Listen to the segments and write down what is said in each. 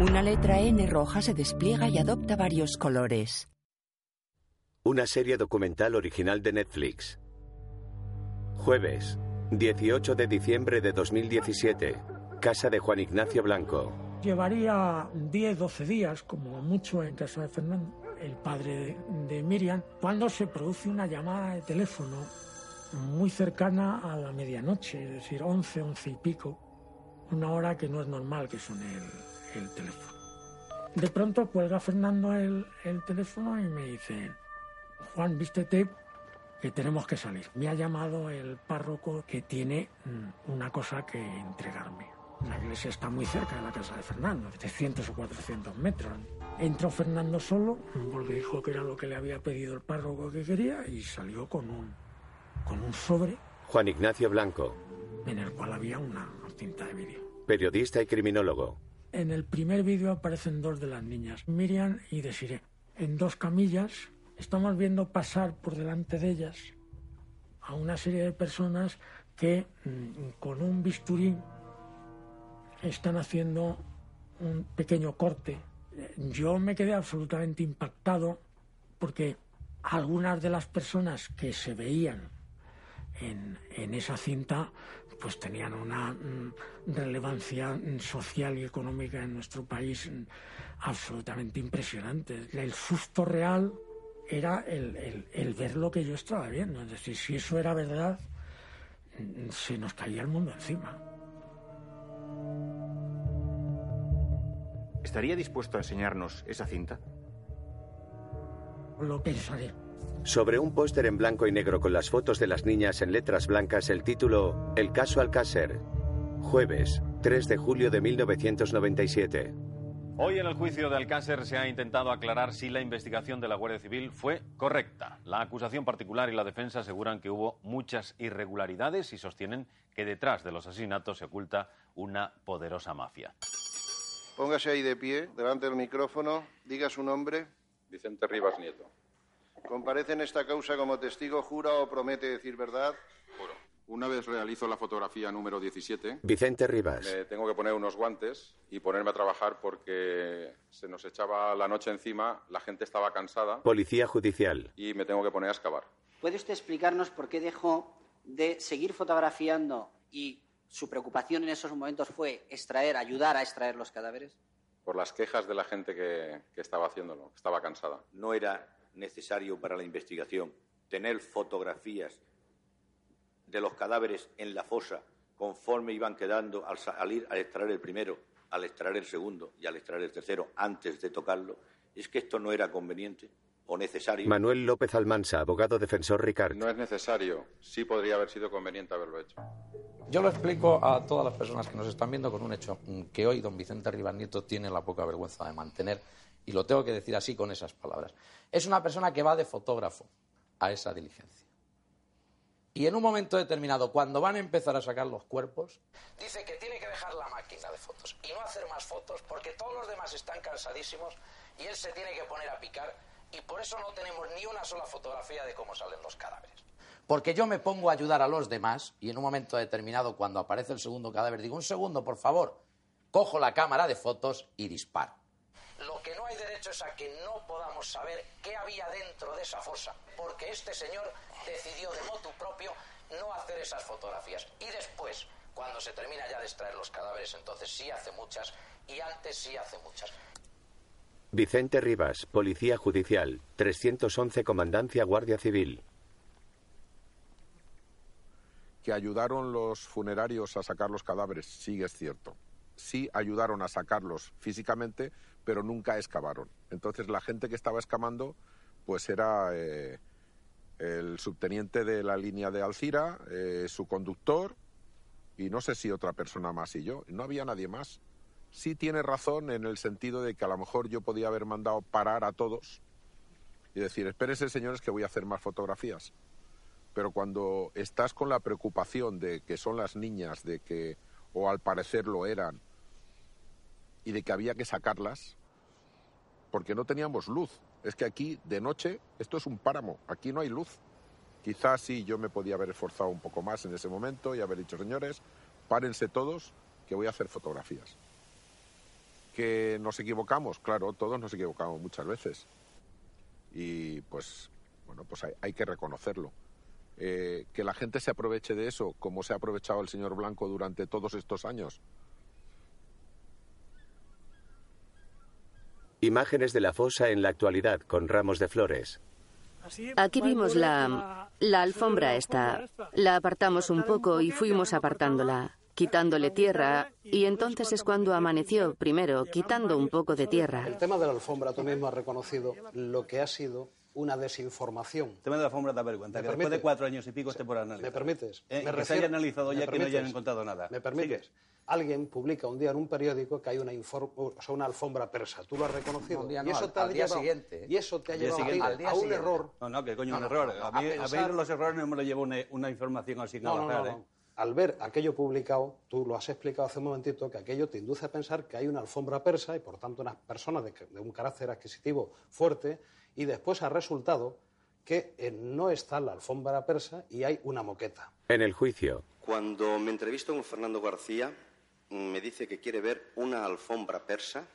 Una letra N roja se despliega y adopta varios colores. Una serie documental original de Netflix. Jueves, 18 de diciembre de 2017. Casa de Juan Ignacio Blanco. Llevaría 10, 12 días, como mucho, en casa de Fernando, el padre de, de Miriam, cuando se produce una llamada de teléfono muy cercana a la medianoche, es decir, 11, 11 y pico, una hora que no es normal que suene el, el teléfono. De pronto cuelga Fernando el, el teléfono y me dice, Juan, vístete que tenemos que salir. Me ha llamado el párroco que tiene mm, una cosa que entregarme. La iglesia está muy cerca de la casa de Fernando, 300 o 400 metros. Entró Fernando solo, porque dijo que era lo que le había pedido el párroco que quería, y salió con un, con un sobre Juan Ignacio Blanco, en el cual había una cinta de vídeo. periodista y criminólogo. En el primer vídeo aparecen dos de las niñas, Miriam y Desiree. En dos camillas estamos viendo pasar por delante de ellas a una serie de personas que mm, con un bisturí están haciendo un pequeño corte. Yo me quedé absolutamente impactado porque algunas de las personas que se veían en, en esa cinta pues tenían una mm, relevancia mm, social y económica en nuestro país mm, absolutamente impresionante. El susto real era el, el- el ver lo que yo estaba viendo. Es decir, si eso era verdad, se nos caía el mundo encima. ¿Estaría dispuesto a enseñarnos esa cinta? Lo pensaré. Sobre un póster en blanco y negro con las fotos de las niñas en letras blancas el título El caso Alcácer. Jueves, 3 de julio de 1997. Hoy en el juicio de Alcácer se ha intentado aclarar si la investigación de la Guardia Civil fue correcta. La acusación particular y la defensa aseguran que hubo muchas irregularidades y sostienen que detrás de los asesinatos se oculta una poderosa mafia. Póngase ahí de pie, delante del micrófono, diga su nombre. Vicente Rivas Nieto. Comparece en esta causa como testigo, jura o promete decir verdad. Juro. Una vez realizo la fotografía número 17, Vicente Rivas. me tengo que poner unos guantes y ponerme a trabajar porque se nos echaba la noche encima, la gente estaba cansada Policía Judicial. y me tengo que poner a excavar. ¿Puede usted explicarnos por qué dejó de seguir fotografiando y su preocupación en esos momentos fue extraer, ayudar a extraer los cadáveres? Por las quejas de la gente que, que estaba haciéndolo, que estaba cansada. no era necesario para la investigación tener fotografías de los cadáveres en la fosa conforme iban quedando al salir al extraer el primero, al extraer el segundo y al extraer el tercero antes de tocarlo. Es que esto no era conveniente o necesario. Manuel López Almansa, abogado defensor Ricard. No es necesario, sí podría haber sido conveniente haberlo hecho. Yo lo explico a todas las personas que nos están viendo con un hecho que hoy don Vicente Rivas Nieto tiene la poca vergüenza de mantener, y lo tengo que decir así con esas palabras. Es una persona que va de fotógrafo a esa diligencia. Y en un momento determinado, cuando van a empezar a sacar los cuerpos, dice que tiene que dejar la máquina de fotos y no hacer más fotos porque todos los demás están cansadísimos y él se tiene que poner a picar y por eso no tenemos ni una sola fotografía de cómo salen los cadáveres. Porque yo me pongo a ayudar a los demás y en un momento determinado, cuando aparece el segundo cadáver, digo, un segundo, por favor, cojo la cámara de fotos y disparo. Lo que derecho es a que no podamos saber qué había dentro de esa fosa, porque este señor decidió de motu propio no hacer esas fotografías. Y después, cuando se termina ya de extraer los cadáveres, entonces sí hace muchas y antes sí hace muchas. Vicente Rivas, Policía Judicial. 311 Comandancia Guardia Civil. que ayudaron los funerarios a sacar los cadáveres, sí es cierto. Sí ayudaron a sacarlos físicamente, pero nunca excavaron. Entonces la gente que estaba excavando, pues era eh, el subteniente de la línea de Alcira, eh, su conductor y no sé si otra persona más y yo. No había nadie más. Sí tiene razón en el sentido de que a lo mejor yo podía haber mandado parar a todos y decir, espérense señores que voy a hacer más fotografías pero cuando estás con la preocupación de que son las niñas, de que, o al parecer lo eran, y de que había que sacarlas, porque no teníamos luz. Es que aquí, de noche, esto es un páramo, aquí no hay luz. Quizás sí yo me podía haber esforzado un poco más en ese momento y haber dicho, señores, párense todos, que voy a hacer fotografías. Que nos equivocamos, claro, todos nos equivocamos muchas veces. Y pues, bueno, pues hay, que reconocerlo. Eh, que la gente se aproveche de eso, como se ha aprovechado el señor Blanco durante todos estos años. Imágenes de la fosa en la actualidad con ramos de flores. Aquí vimos la, la alfombra esta. La apartamos un poco y fuimos apartándola, quitándole tierra, y entonces es cuando amaneció, primero, quitando un poco de tierra. El tema de la alfombra, tú mismo has reconocido lo que ha sido una desinformación. El tema de la alfombra da vergüenza, que después de cuatro años y pico esté por analizar. ¿Me permites? Eh, me que se haya analizado ya que no hayan encontrado nada. ¿Me permites? Alguien publica un día en un periódico que hay una, inform- o sea, una alfombra persa. ¿Tú lo has reconocido? Un día y no, eso al- te ha al día llevado- siguiente. Y eso te ha día llevado a ti siguiente. a, un error. No, no, que coño, No, un no, error. no, a a mí, a pensar- ver los errores no me lo llevo una, una información así No, no, no, ¿eh? no. Al ver aquello publicado, tú lo has explicado hace un momentito, que aquello te induce a pensar que hay una alfombra persa y por tanto unas personas de, de un carácter adquisitivo fuerte y después ha resultado que eh, no está la alfombra persa y hay una moqueta. En el juicio, Cuando me entrevisto con Fernando García, mm, me dice que quiere ver una alfombra persa.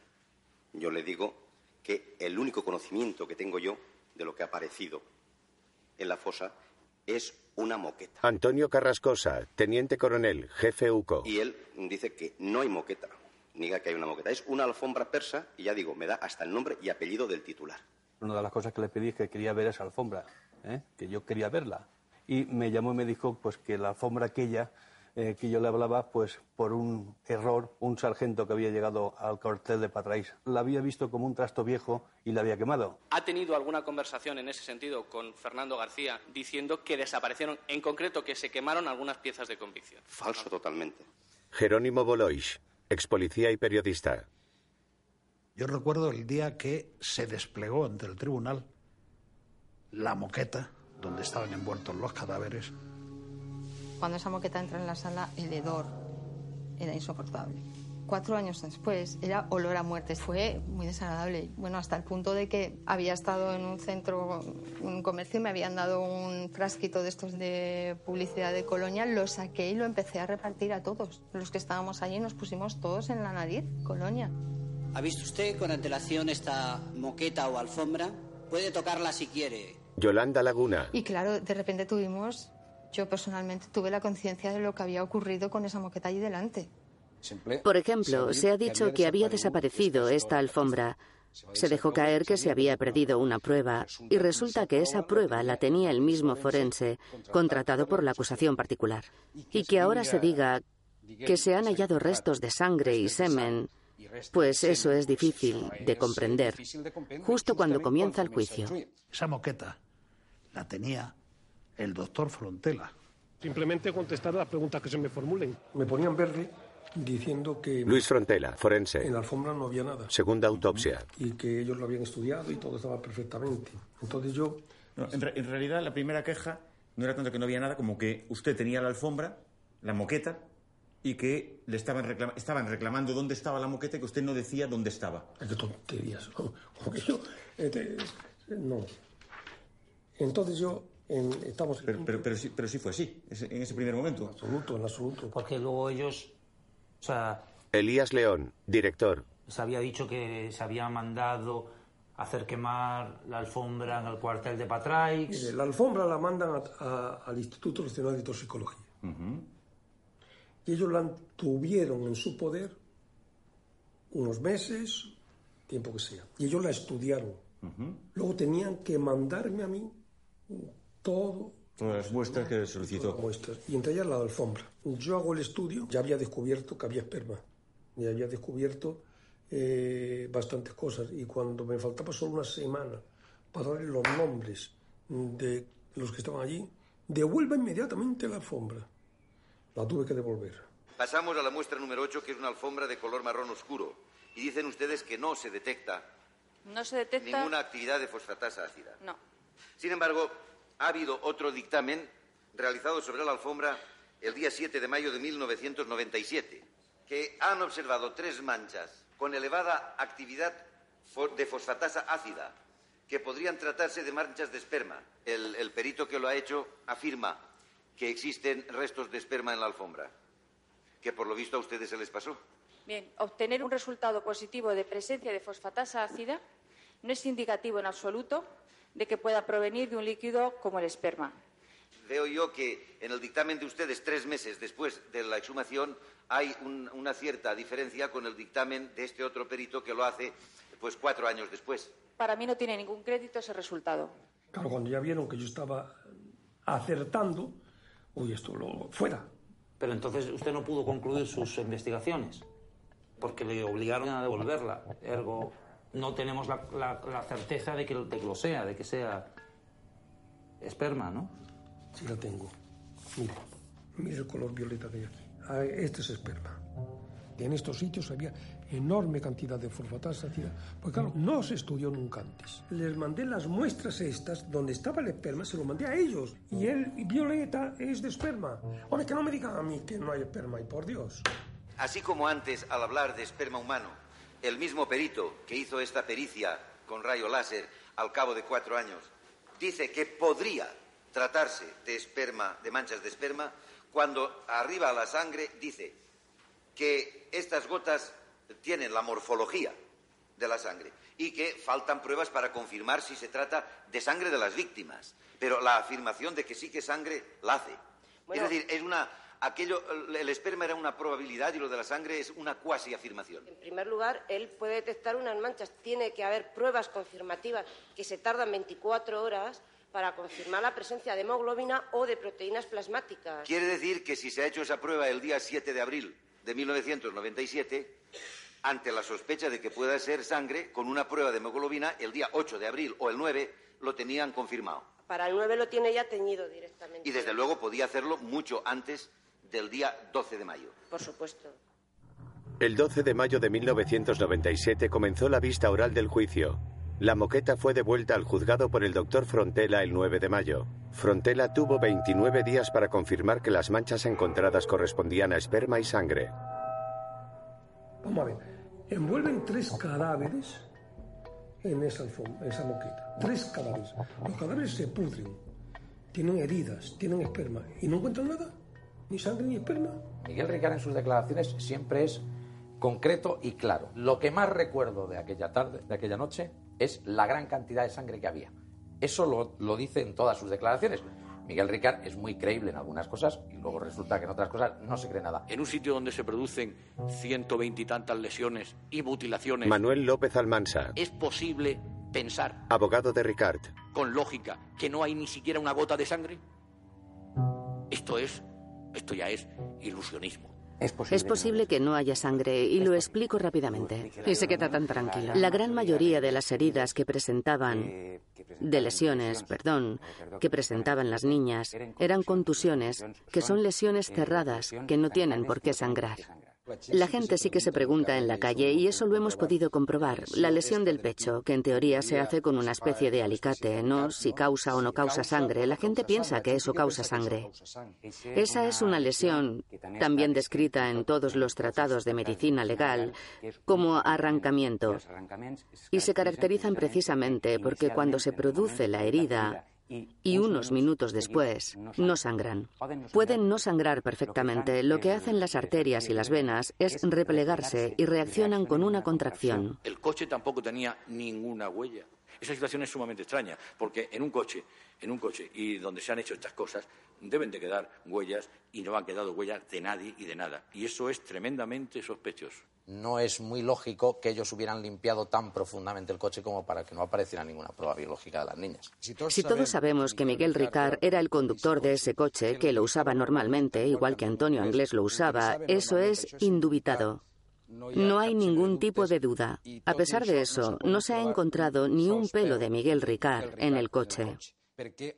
Yo le digo que el único conocimiento que tengo yo de lo que ha aparecido en la fosa es una moqueta. Antonio Carrascosa, teniente coronel, jefe UCO. Y él dice que no hay moqueta. Niega que hay una moqueta. Es una alfombra persa y ya digo, me da hasta el nombre y apellido del titular. Una de las cosas que le pedí es que quería ver esa alfombra, ¿eh? que yo quería verla. Y me llamó y me dijo pues que la alfombra aquella eh, que yo le hablaba, pues por un error, un sargento que había llegado al cuartel de Patrais la había visto como un trasto viejo y la había quemado. ¿Ha tenido alguna conversación en ese sentido con Fernando García diciendo que desaparecieron, en concreto que se quemaron algunas piezas de convicción? Falso totalmente. Jerónimo Boloix, ex policía y periodista. Yo recuerdo el día que se desplegó ante el tribunal la moqueta donde estaban envueltos los cadáveres. Cuando esa moqueta entra en la sala, el hedor era insoportable. Cuatro años después era olor a muerte. Fue muy desagradable. Bueno, hasta el punto de que había estado en un centro, un comercio, me habían dado un frasquito de estos de publicidad de Colonia, lo saqué y lo empecé a repartir a todos. Los que estábamos allí nos pusimos todos en la nariz, Colonia. ¿Ha visto usted con antelación esta moqueta o alfombra? Puede tocarla si quiere. Yolanda Laguna. Y claro, de repente tuvimos, yo personalmente tuve la conciencia de lo que había ocurrido con esa moqueta allí delante. Por ejemplo, se ha dicho que había desaparecido esta alfombra. Se dejó caer que se había perdido una prueba y resulta que esa prueba la tenía el mismo forense, contratado por la acusación particular. Y que ahora se diga que se han hallado restos de sangre y semen, pues eso es difícil de comprender, justo cuando comienza el juicio. Esa moqueta la tenía el doctor Frontela. Simplemente contestar las preguntas que se me formulen. Me ponían verde diciendo que Luis Frontela, forense. en la alfombra no había nada Segunda autopsia. y que ellos lo habían estudiado y todo estaba perfectamente. Entonces yo... No, en, re- en realidad, la primera queja no era tanto que no había nada como que usted tenía la alfombra, la moqueta, y que le estaban, reclama- estaban reclamando dónde estaba la moqueta y que usted no decía dónde estaba. Qué tonterías. Porque yo... este, no. Entonces yo... En, estamos Pero, pero, pero, sí, pero sí fue así, en ese primer momento. En absoluto, en absoluto. Porque luego ellos, o sea, Elías León, director. se había dicho que se había mandado hacer quemar la alfombra en el cuartel de Patraix. Mire, la alfombra la mandan a- a- al Instituto Nacional de Toxicología. Y ellos la tuvieron en su poder unos meses, tiempo que sea. Y ellos la estudiaron. Luego tenían que mandarme a mí todo. Todas las muestras que solicitó. Muestras. Y entre ellas la alfombra. Yo hago el estudio, ya había descubierto que había esperma. Ya había descubierto eh, bastantes cosas. Y cuando me faltaba solo una semana para darle los nombres de los que estaban allí, devuelva inmediatamente la alfombra. La tuve que devolver. Pasamos a la muestra número 8, que es una alfombra de color marrón oscuro. Y dicen ustedes que no se detecta No se detecta. ninguna actividad de fosfatasa ácida. No. Sin embargo, ha habido otro dictamen realizado sobre la alfombra el día 7 de mayo de 1997, que han observado tres manchas con elevada actividad de fosfatasa ácida, que podrían tratarse de manchas de esperma. El, el perito que lo ha hecho afirma que existen restos de esperma en la alfombra, que por lo visto a ustedes se les pasó. Bien, obtener un resultado positivo de presencia de fosfatasa ácida no es indicativo en absoluto de que pueda provenir de un líquido como el esperma. Veo yo que en el dictamen de ustedes, tres meses después de la exhumación, hay un- una cierta diferencia con el dictamen de este otro perito que lo hace pues cuatro años después. Para mí no tiene ningún crédito ese resultado. Claro, cuando ya vieron que yo estaba acertando, uy, esto lo fuera. Pero entonces usted no pudo concluir sus investigaciones porque le obligaron a devolverla. Ergo, no tenemos la, la- la certeza de que, de que lo sea, de que sea esperma, ¿no? Sí la tengo. Mire, mire el color violeta que hay aquí. Ah, Este es esperma. Y en estos sitios había enorme cantidad de fosfatasa. Pues claro, no se estudió nunca antes. Les mandé las muestras estas, donde estaba el esperma, se lo mandé a ellos. Y el violeta es de esperma. Hombre, que no me digan a mí que no hay esperma, y por Dios. Así como antes, al hablar de esperma humano, el mismo perito que hizo esta pericia con rayo láser al cabo de cuatro años, dice que podría tratarse de esperma, de manchas de esperma, cuando arriba a la sangre dice que estas gotas tienen la morfología de la sangre y que faltan pruebas para confirmar si se trata de sangre de las víctimas. Pero la afirmación de que sí que es sangre la hace. Bueno. es decir, es una aquello el esperma era una probabilidad y lo de la sangre es una cuasi afirmación. En primer lugar, él puede detectar unas manchas. Tiene que haber pruebas confirmativas que se tardan 24 horas para confirmar la presencia de hemoglobina o de proteínas plasmáticas. Quiere decir que si se ha hecho esa prueba el día 7 de abril de 1997, ante la sospecha de que pueda ser sangre, con una prueba de hemoglobina, el día 8 de abril o el 9 lo tenían confirmado. Para el 9 lo tiene ya teñido directamente. Y desde luego podía hacerlo mucho antes del día 12 de mayo. Por supuesto. El 12 de mayo de 1997 comenzó la vista oral del juicio. La moqueta fue devuelta al juzgado por el doctor Frontela el 9 de mayo. Frontela tuvo 29 días para confirmar que las manchas encontradas correspondían a esperma y sangre. Vamos a ver. Envuelven tres cadáveres en esa, esa moqueta. Tres cadáveres. Los cadáveres se pudren. Tienen heridas, tienen esperma. ¿Y no encuentran nada? ¿Ni sangre ni esperma? Miguel Ricard en sus declaraciones siempre es concreto y claro. Lo que más recuerdo de aquella tarde, de aquella noche, es la gran cantidad de sangre que había. Eso lo, lo dice en todas sus declaraciones. Miguel Ricard es muy creíble en algunas cosas y luego resulta que en otras cosas no se cree nada. En un sitio donde se producen ciento veintitantas lesiones y mutilaciones, Manuel López Almansa, ¿es posible pensar abogado de Ricard. con lógica que no hay ni siquiera una gota de sangre? Esto es, esto ya es ilusionismo. Es posible que no haya sangre y lo explico rápidamente. Y se queda tan tranquila. La gran mayoría de las heridas que presentaban, de lesiones, perdón, que presentaban las niñas, eran contusiones, que son lesiones cerradas, que no tienen por qué sangrar. La gente sí que se pregunta en la calle y eso lo hemos podido comprobar. La lesión del pecho, que en teoría se hace con una especie de alicate, no si causa o no causa sangre. La gente piensa que eso causa sangre. Esa es una lesión también descrita en todos los tratados de medicina legal como arrancamiento y se caracterizan precisamente porque cuando se produce la herida y unos minutos después no sangran. Pueden no sangrar perfectamente. Lo que hacen las arterias y las venas es replegarse y reaccionan con una contracción. El coche tampoco tenía ninguna huella. Esa situación es sumamente extraña, porque en un coche, en un coche y donde se han hecho estas cosas, deben de quedar huellas y no han quedado huellas de nadie y de nada. Y eso es tremendamente sospechoso. No es muy lógico que ellos hubieran limpiado tan profundamente el coche como para que no apareciera ninguna prueba biológica de las niñas. Si todos sabemos que Miguel Ricard era el conductor de ese coche, que lo usaba normalmente, igual que Antonio Anglés lo usaba, eso es indubitado. No hay ningún tipo de duda. A pesar de eso, no se ha encontrado ni un pelo de Miguel Ricard en el coche.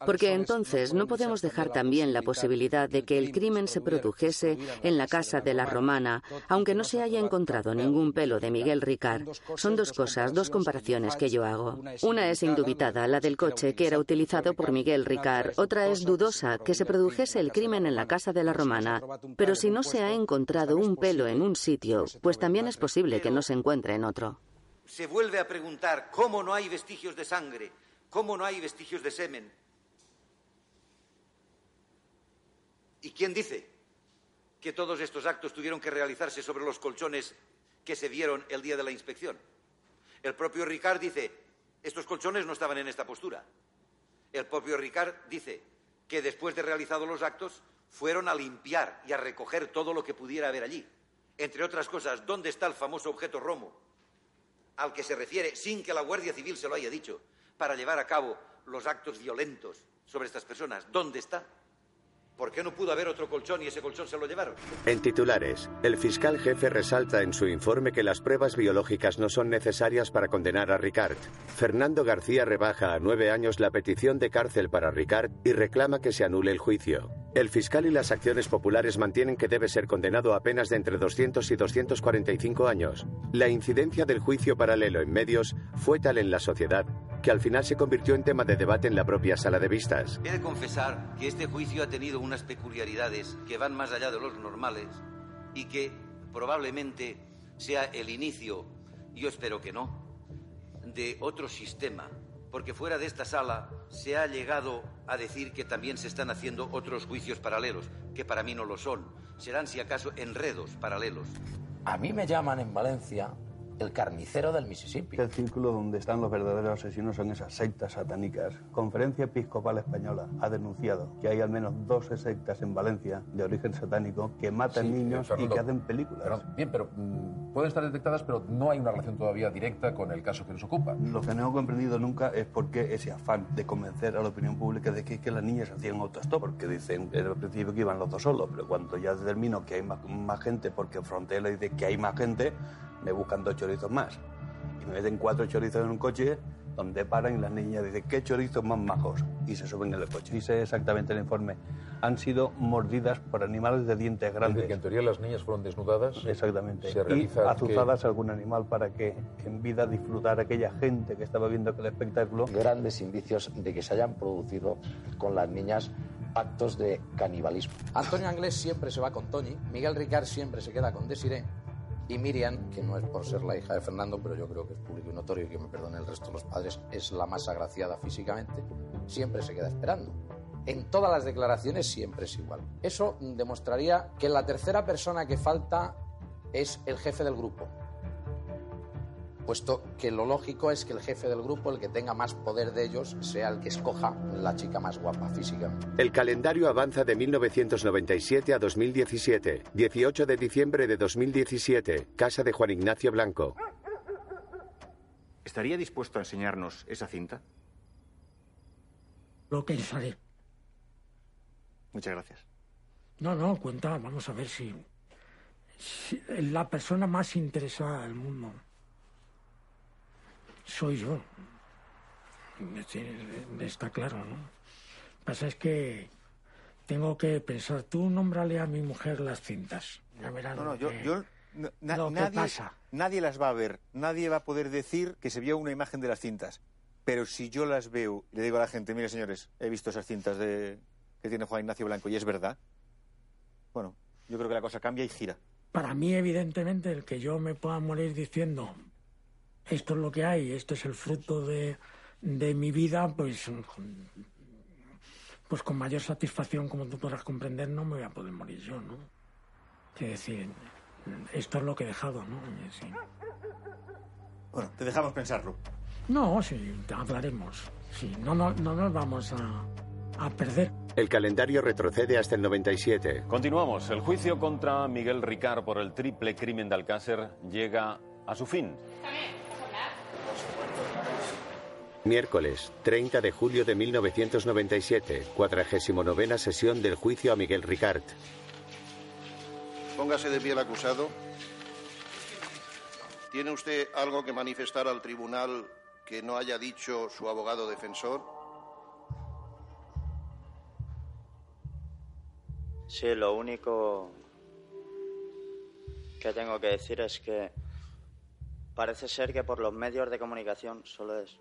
Porque entonces no podemos dejar también la posibilidad de que el crimen se produjese en la casa de la Romana, aunque no se haya encontrado ningún pelo de Miguel Ricard. Son dos cosas, dos comparaciones que yo hago. Una es indubitada, la del coche que era utilizado por Miguel Ricard. Otra es dudosa, que se produjese el crimen en la casa de la Romana. Pero si no se ha encontrado un pelo en un sitio, pues también es posible que no se encuentre en otro. Se vuelve a preguntar cómo no hay vestigios de sangre, cómo no hay vestigios de semen. ¿Y quién dice que todos estos actos tuvieron que realizarse sobre los colchones que se dieron el día de la inspección. El propio Ricard dice, estos colchones no estaban en esta postura. El propio Ricard dice que después de realizados los actos fueron a limpiar y a recoger todo lo que pudiera haber allí. Entre otras cosas, ¿dónde está el famoso objeto Romo al que se refiere, sin que la Guardia Civil se lo haya dicho, para llevar a cabo los actos violentos sobre estas personas? ¿Dónde está? ¿Por qué no pudo haber otro colchón y ese colchón se lo llevaron? En titulares, el fiscal jefe resalta en su informe que las pruebas biológicas no son necesarias para condenar a Ricard. Fernando García rebaja a nueve años la petición de cárcel para Ricard y reclama que se anule el juicio. El fiscal y las acciones populares mantienen que debe ser condenado a penas de entre 200 y 245 años. La incidencia del juicio paralelo en medios fue tal en la sociedad que al final se convirtió en tema de debate en la propia sala de vistas. He de confesar que este juicio ha tenido unas peculiaridades que van más allá de los normales y que probablemente sea el inicio, yo espero que no, de otro sistema, porque fuera de esta sala se ha llegado a decir que también se están haciendo otros juicios paralelos, que para mí no lo son. Serán, si acaso, enredos paralelos. A mí me llaman en Valencia el carnicero del Mississippi. El círculo donde están los verdaderos asesinos son esas sectas satánicas. Conferencia Episcopal Española ha denunciado que hay al menos dos sectas en Valencia de origen satánico que matan Sí, niños y que hacen películas. bien, pero mm, pueden estar detectadas, pero no hay una relación todavía directa con el caso que nos ocupa. Lo que no he comprendido nunca es por qué ese afán de convencer a la opinión pública de que, que las niñas hacían autostop, porque dicen en el principio que iban los dos solos, pero cuando ya determino que hay más, más gente, porque Frontera dice que hay más gente, me buscan dos chorizos más. Y me meten cuatro chorizos en un coche donde paran y las niñas dicen, ¿qué chorizos más majos? Y se suben en el coche. Dice exactamente el informe, han sido mordidas por animales de dientes Es decir, grandes. que en teoría las niñas fueron desnudadas. Exactamente. Se y realiza azuzadas a algún animal para que en vida disfrutara aquella gente que estaba viendo aquel espectáculo. Grandes indicios de que se hayan producido con las niñas actos de canibalismo. Antonio Anglés siempre se va con Tony, Miguel Ricard siempre se queda con Desiree y Miriam, que no es por ser la hija de Fernando, pero yo creo que es público y notorio y que me perdone el resto de los padres, es la más agraciada físicamente, siempre se queda esperando. En todas las declaraciones siempre es igual. Eso demostraría que la tercera persona que falta es el jefe del grupo, puesto que lo lógico es que el jefe del grupo, el que tenga más poder de ellos, sea el que escoja la chica más guapa físicamente. El calendario avanza de 1997 a 2017. 18 de diciembre de 2017, casa de Juan Ignacio Blanco. ¿Estaría dispuesto a enseñarnos esa cinta? Lo pensaré. Muchas gracias. No, no, cuenta, vamos a ver si, si la persona más interesada del mundo soy yo. Está claro, ¿no? Lo que pasa es que tengo que pensar, tú nómbrale a mi mujer las cintas. Ya No, no, yo, que- yo- no- na- lo que nadie, pasa. nadie las va a ver, nadie va a poder decir que se vio una imagen de las cintas. Pero si yo las veo, le digo a la gente, mire señores, he visto esas cintas de, que tiene Juan Ignacio Blanco y es verdad, bueno, yo creo que la cosa cambia y gira. Para mí, evidentemente, el que yo me pueda morir diciendo esto es lo que hay, esto es el fruto de, de mi vida, pues, pues con mayor satisfacción, como tú podrás comprender, no me voy a poder morir yo, ¿no? Es decir, esto es lo que he dejado, ¿no? Sí. Bueno, te dejamos pensarlo. No, sí, hablaremos. Sí, no, no, no nos vamos a, a perder. El calendario retrocede hasta el 97. Continuamos. El juicio contra Miguel Ricard por el triple crimen de Alcácer llega a su fin. Miércoles, 30 de julio de 1997, 49 sesión del juicio a Miguel Ricard. Póngase de pie el acusado. ¿Tiene usted algo que manifestar al tribunal que no haya dicho su abogado defensor? Sí, lo único que tengo que decir es que parece ser que por los medios de comunicación solo es,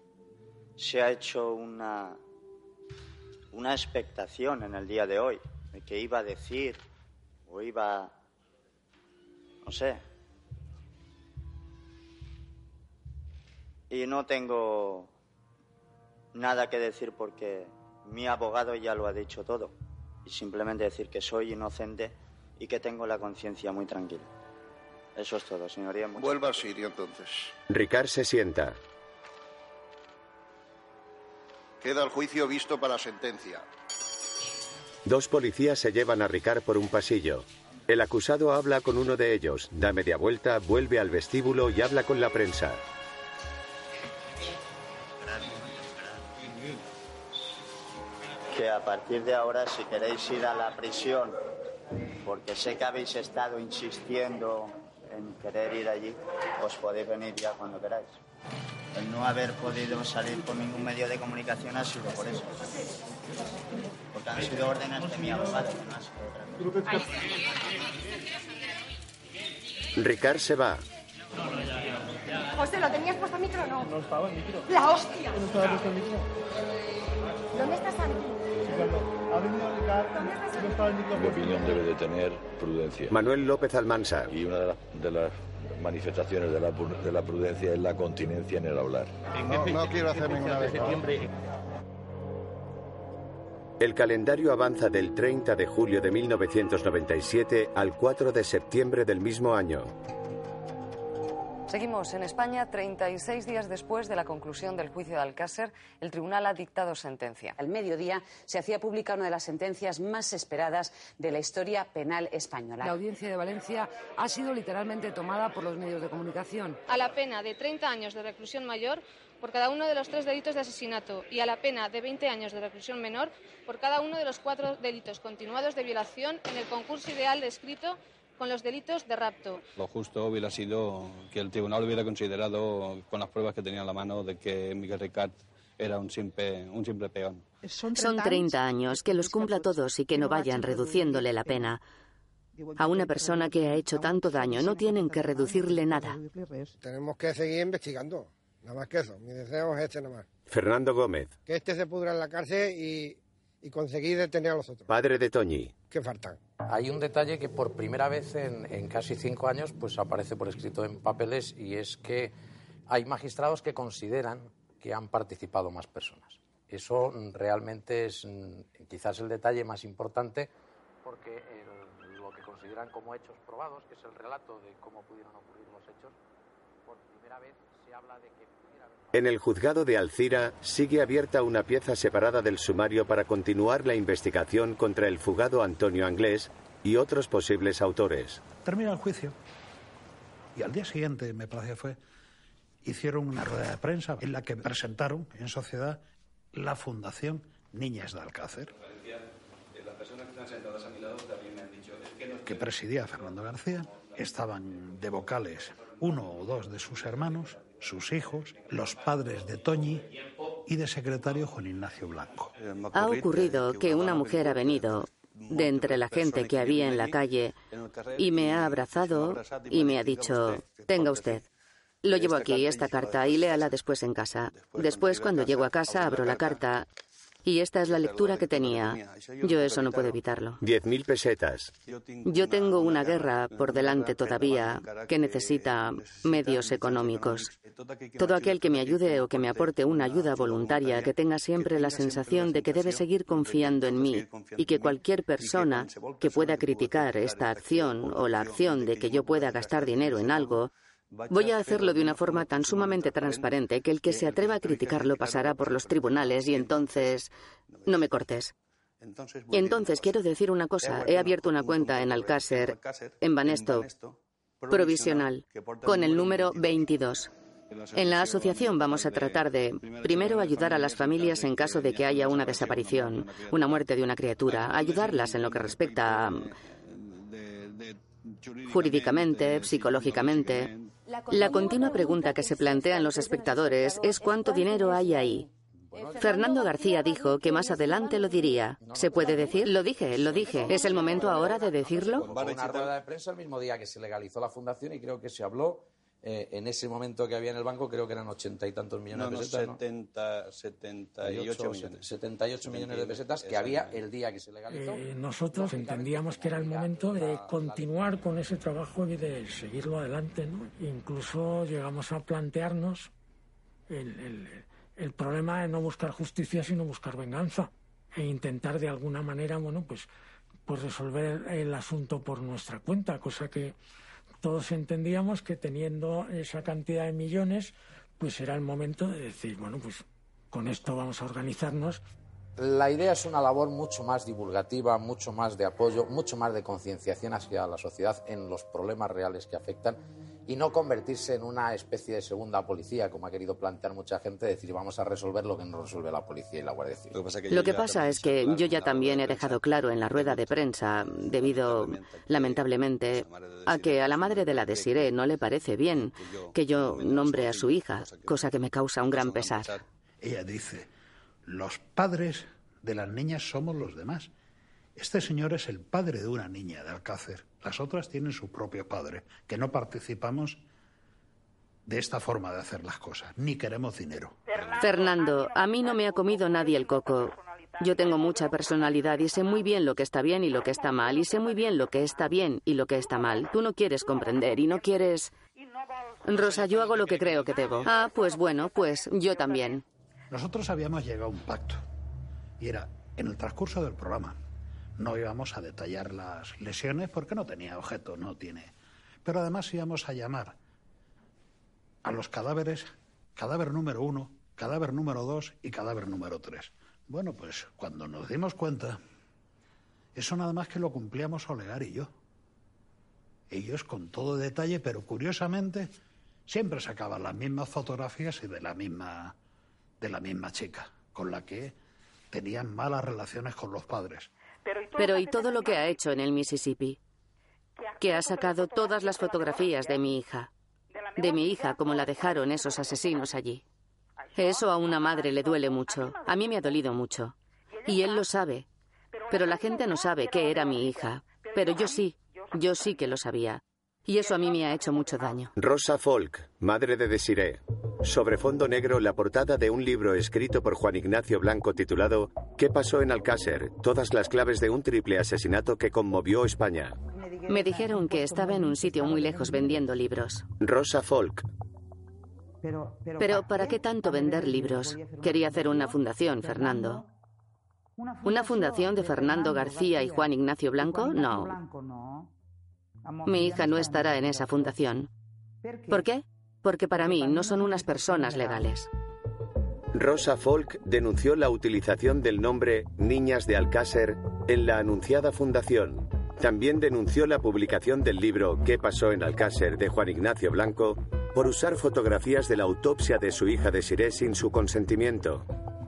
se ha hecho una, una expectación en el día de hoy de que iba a decir o iba, no sé. Y no tengo nada que decir porque mi abogado ya lo ha dicho todo. Y simplemente decir que soy inocente y que tengo la conciencia muy tranquila. Eso es todo, señoría. Vuelva al sitio entonces. Ricard se sienta. Queda el juicio visto para sentencia. Dos policías se llevan a Ricard por un pasillo. El acusado habla con uno de ellos, da media vuelta, vuelve al vestíbulo y habla con la prensa. que a partir de ahora, si queréis ir a la prisión, porque sé que habéis estado insistiendo en querer ir allí, os podéis venir ya cuando queráis. El no haber podido salir por ningún medio de comunicación ha sido por eso. Porque han sido órdenes de mi abogado, no ha sido otra cosa. Ricard se va. José, ¿lo tenías puesto el micro o no? No estaba el micro. ¡La hostia! No estaba puesto el micro. ¿Dónde está Santi? Ha venido Ricardo, no estaba el micro Mi opinión debe de tener prudencia. Manuel López Almansa. Y una de, las- de las manifestaciones de la, de la prudencia es la continencia en el hablar. No, no quiero hacer ninguna vez. El calendario avanza del 30 de julio de 1997 al 4 de septiembre del mismo año. Seguimos en España. 36 días después de la conclusión del juicio de Alcácer, el tribunal ha dictado sentencia. Al mediodía se hacía pública una de las sentencias más esperadas de la historia penal española. La audiencia de Valencia ha sido literalmente tomada por los medios de comunicación. a la pena de 30 años de reclusión mayor por cada uno de los tres delitos de asesinato y a la pena de 20 años de reclusión menor por cada uno de los cuatro delitos continuados de violación en el concurso ideal descrito con los delitos de rapto. Lo justo hubiera sido que el tribunal hubiera considerado, con las pruebas que tenía en la mano, de que Miguel Ricard era un simple, un simple peón. Son 30 años, que los cumpla todos y que no vayan reduciéndole la pena. A una persona que ha hecho tanto daño no tienen que reducirle nada. Tenemos que seguir investigando, nada más que eso. Mi deseo es este nada más. Fernando Gómez, Que este se pudra en la cárcel y, y conseguir detener a los otros. padre de Toñi. ¿Qué faltan? Hay un detalle que por primera vez en, en casi cinco años pues aparece por escrito en papeles y es que hay magistrados que consideran que han participado más personas. Eso realmente es mm, quizás el detalle más importante porque el- lo que consideran como hechos probados, que es el relato de cómo pudieron ocurrir los hechos, por primera vez se habla de que En el juzgado de Alcira sigue abierta una pieza separada del sumario para continuar la investigación contra el fugado Antonio Anglés y otros posibles autores. Termina el juicio. Y al día siguiente, me parece fue, hicieron una rueda de prensa en la que presentaron en sociedad la Fundación Niñas de Alcácer, que presidía Fernando García. Estaban de vocales uno o dos de sus hermanos, sus hijos, los padres de Toñi y de secretario Juan Ignacio Blanco. Ha ocurrido que una mujer ha venido de entre la gente que había en la calle y me ha abrazado y me ha dicho, tenga usted. Lo llevo aquí, esta carta, y léala después en casa. Después, cuando llego a casa, abro la carta y esta es la lectura que tenía. Yo eso no puedo evitarlo. 10.000 pesetas. Yo tengo una guerra por delante todavía que necesita medios económicos. Todo aquel que me ayude o que me aporte una ayuda voluntaria, que tenga siempre la sensación de que debe seguir confiando en mí y que cualquier persona que pueda criticar esta acción o la acción de que yo pueda gastar dinero en algo, Voy a hacerlo de una forma tan sumamente transparente que el que se atreva a criticarlo pasará por los tribunales y entonces... No me cortes. Y entonces quiero decir una cosa. He abierto una cuenta en Alcácer, en Banesto, provisional, con el número 22. En la asociación vamos a tratar de, primero, ayudar a las familias en caso de que haya una desaparición, una muerte de una criatura, ayudarlas en lo que respecta jurídicamente, psicológicamente. La continua pregunta que se plantean los espectadores es cuánto dinero hay ahí. Fernando García dijo que más adelante lo diría. ¿Se puede decir? Lo dije, lo dije. ¿Es el momento ahora de decirlo? Hubo una rueda de prensa el mismo día que se legalizó la fundación y creo que se habló eh, en ese momento que había en el banco, creo que eran ochenta y tantos millones No, no, de pesetas. ¿no? 70, 78 millones. 78 millones de pesetas que había el día que se legalizó. Eh, nosotros entendíamos que era el momento de continuar con ese trabajo y de seguirlo adelante, ¿no? Incluso llegamos a plantearnos el, el- el problema de no buscar justicia, sino buscar venganza e intentar de alguna manera, bueno, pues pues resolver el asunto por nuestra cuenta, cosa que todos entendíamos que teniendo esa cantidad de millones, pues era el momento de decir, bueno, pues con esto vamos a organizarnos. La idea es una labor mucho más divulgativa, mucho más de apoyo, mucho más de concienciación hacia la sociedad en los problemas reales que afectan y no convertirse en una especie de segunda policía, como ha querido plantear mucha gente, decir vamos a resolver lo que no resuelve la policía y la Guardia Civil. Lo que pasa es que yo ya también he dejado claro en la rueda de prensa, debido, lamentablemente, a que a la madre de la Desiree no le parece bien que yo nombre a su hija, cosa que me causa un gran pesar. Ella dice, los padres de las niñas somos los demás. Este señor es el padre de una niña de Alcácer. Las otras tienen su propio padre, que no participamos de esta forma de hacer las cosas, ni queremos dinero. Fernando, a mí no me ha comido nadie el coco. Yo tengo mucha personalidad y sé muy bien lo que está bien y lo que está mal, y sé muy bien lo que está bien y lo que está mal. Tú no quieres comprender y no quieres... Rosa, yo hago lo que creo que debo. Ah, pues bueno, pues yo también. Nosotros habíamos llegado a un pacto, y era en el transcurso del programa. No íbamos a detallar las lesiones porque no tenía objeto, no tiene. Pero además íbamos a llamar a los cadáveres, cadáver número uno, cadáver número dos y cadáver número tres. Bueno, pues cuando nos dimos cuenta, eso nada más que lo cumplíamos Olegar y yo. Ellos con todo detalle, pero curiosamente siempre sacaban las mismas fotografías y de la misma de la misma chica, con la que tenían malas relaciones con los padres. Pero ¿y todo lo que ha hecho en el Mississippi? Que ha sacado todas las fotografías de mi hija. De mi hija como la dejaron esos asesinos allí. Eso a una madre le duele mucho. A mí me ha dolido mucho. Y él lo sabe. Pero la gente no sabe que era mi hija. Pero yo sí. Yo sí que lo sabía. Y eso a mí me ha hecho mucho daño. Rosa Folk, madre de Desiree. Sobre fondo negro, la portada de un libro escrito por Juan Ignacio Blanco titulado ¿Qué pasó en Alcácer? Todas las claves de un triple asesinato que conmovió España. Me dijeron que estaba en un sitio muy lejos vendiendo libros. Rosa Folk. Pero ¿para qué tanto vender libros? Quería hacer una fundación, Fernando. ¿Una fundación de Fernando García y Juan Ignacio Blanco? No. Mi hija no estará en esa fundación. ¿Por qué? Porque para mí no son unas personas legales. Rosa Folk denunció la utilización del nombre Niñas de Alcácer en la anunciada fundación. También denunció la publicación del libro ¿Qué pasó en Alcácer? de Juan Ignacio Blanco por usar fotografías de la autopsia de su hija Desiree sin su consentimiento.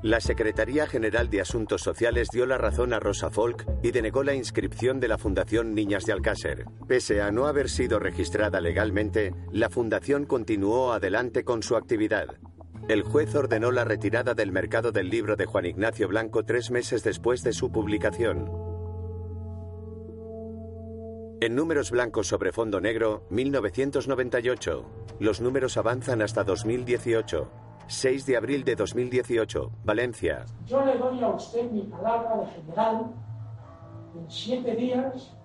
La Secretaría General de Asuntos Sociales dio la razón a Rosa Folk y denegó la inscripción de la Fundación Niñas de Alcácer. Pese a no haber sido registrada legalmente, la Fundación continuó adelante con su actividad. El juez ordenó la retirada del mercado del libro de Juan Ignacio Blanco tres meses después de su publicación. En números blancos sobre fondo negro, 1998. Los números avanzan hasta 2018. 6 de abril de 2018, Valencia. Yo le doy a usted mi palabra de general. En siete días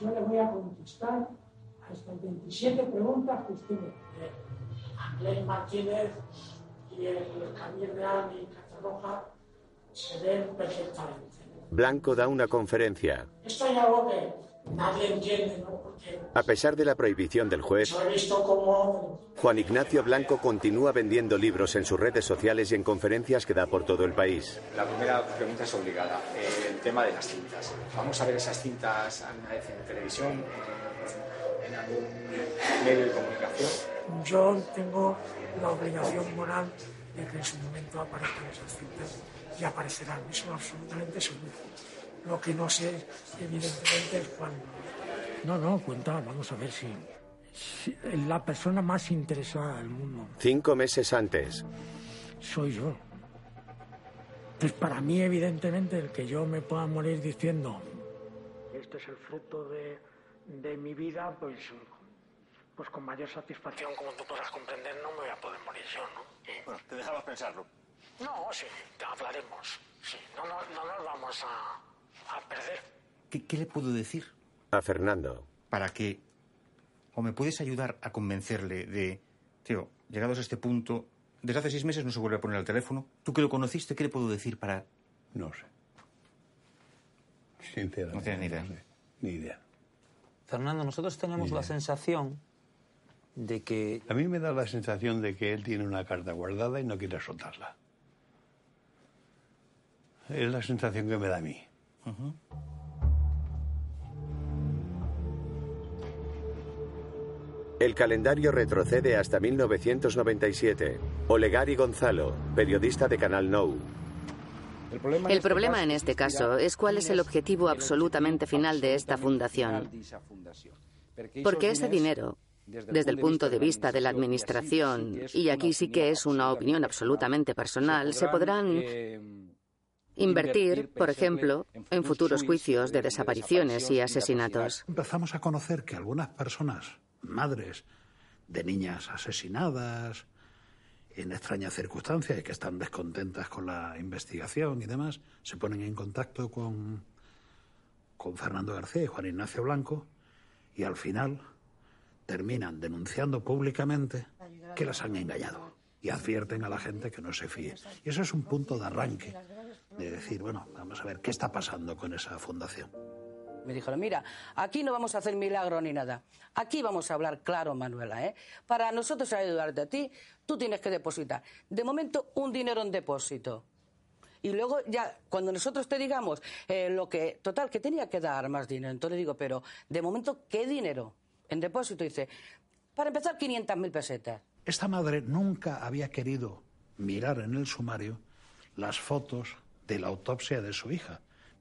yo le voy a contestar a estas 27 preguntas que usted me. Andrés Martínez y el Camille Real y Catarroja se ven perfectamente. Blanco da una conferencia. Esto es algo que nadie entiende, ¿no? Porque A pesar de la prohibición del juez, yo he visto cómo Juan Ignacio Blanco continúa vendiendo libros en sus redes sociales y en conferencias que da por todo el país. La primera pregunta es obligada. eh, el tema de las cintas. Vamos a ver esas cintas alguna vez en televisión, en, en algún medio de comunicación. yo tengo la obligación moral de que en su momento aparezcan esas cintas y aparecerán, eso absolutamente seguro. Lo que no sé, evidentemente, es cuándo. No, no, cuenta, vamos a ver si, si la persona más interesada del mundo Cinco meses antes, soy yo. Pues para mí, evidentemente, el que yo me pueda morir diciendo este es el fruto de, de mi vida, pues, pues con mayor satisfacción, como tú podrás comprender, no me voy a poder morir yo, ¿no? Bueno, te dejamos pensarlo. No, sí, hablaremos. Sí, no, no, no nos vamos a, a perder. ¿Qué, qué le puedo decir a Fernando. para que... o me puedes ayudar a convencerle de... Tío, llegados a este punto, desde hace seis meses no se vuelve a poner al teléfono. ¿Tú que lo conociste, qué le puedo decir para...? No sé. Sinceramente. No tienes ni idea. Ni idea. Fernando, nosotros tenemos la sensación de que... A mí me da la sensación de que él tiene una carta guardada y no quiere soltarla. Es la sensación que me da a mí. El calendario retrocede hasta 1997. Olegari Gonzalo, periodista de Canal Nou. El problema en este caso es cuál es el objetivo absolutamente final de esta fundación. Porque ese dinero, desde el punto de vista de la Administración, y aquí sí que es una opinión absolutamente personal, se podrán invertir, por ejemplo, en futuros juicios de desapariciones y asesinatos. Empezamos a conocer que algunas personas, madres de niñas asesinadas, en extrañas circunstancias y que están descontentas con la investigación y demás, se ponen en contacto con, con Fernando García y Juan Ignacio Blanco y al final terminan denunciando públicamente que las han engañado y advierten a la gente que no se fíe. Y eso es un punto de arranque, de decir, bueno, vamos a ver qué está pasando con esa fundación. Me dijeron, mira, aquí no vamos a hacer milagro ni nada. Aquí vamos a hablar claro, Manuela. ¿eh? Para nosotros ayudarte a ti, tú tienes que depositar. De momento, un dinero en depósito. Y luego ya, cuando nosotros te digamos eh, lo que, total, que tenía que dar más dinero. Entonces digo, pero de momento, ¿qué dinero? En depósito dice, para empezar, 500.000 pesetas. Esta madre nunca había querido mirar en el sumario las fotos de la autopsia de su hija.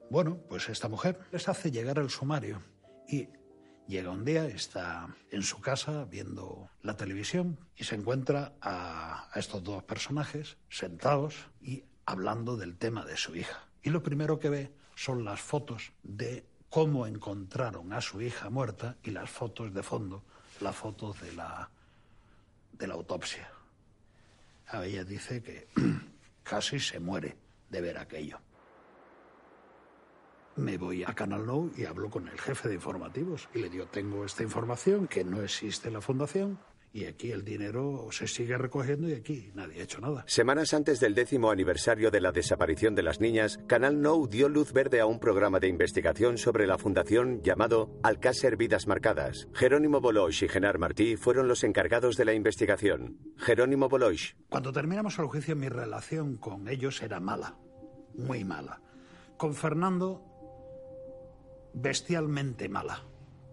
Bueno, pues esta mujer les hace llegar el sumario y llega un día, está en su casa viendo la televisión y se encuentra a, estos dos personajes sentados y hablando del tema de su hija. Y lo primero que ve son las fotos de cómo encontraron a su hija muerta y las fotos de fondo, las fotos de la, de la autopsia. A ella dice que casi se muere de ver aquello. Me voy a Canal Nou y hablo con el jefe de informativos y le digo, tengo esta información, que no existe la fundación y aquí el dinero se sigue recogiendo y aquí nadie ha hecho nada. Semanas antes del décimo aniversario de la desaparición de las niñas, Canal Nou dio luz verde a un programa de investigación sobre la fundación llamado Alcácer Vidas Marcadas. Jerónimo Boloix y Genar Martí fueron los encargados de la investigación. Jerónimo Boloix. Cuando terminamos el juicio, mi relación con ellos era mala, muy mala. Con Fernando, bestialmente mala,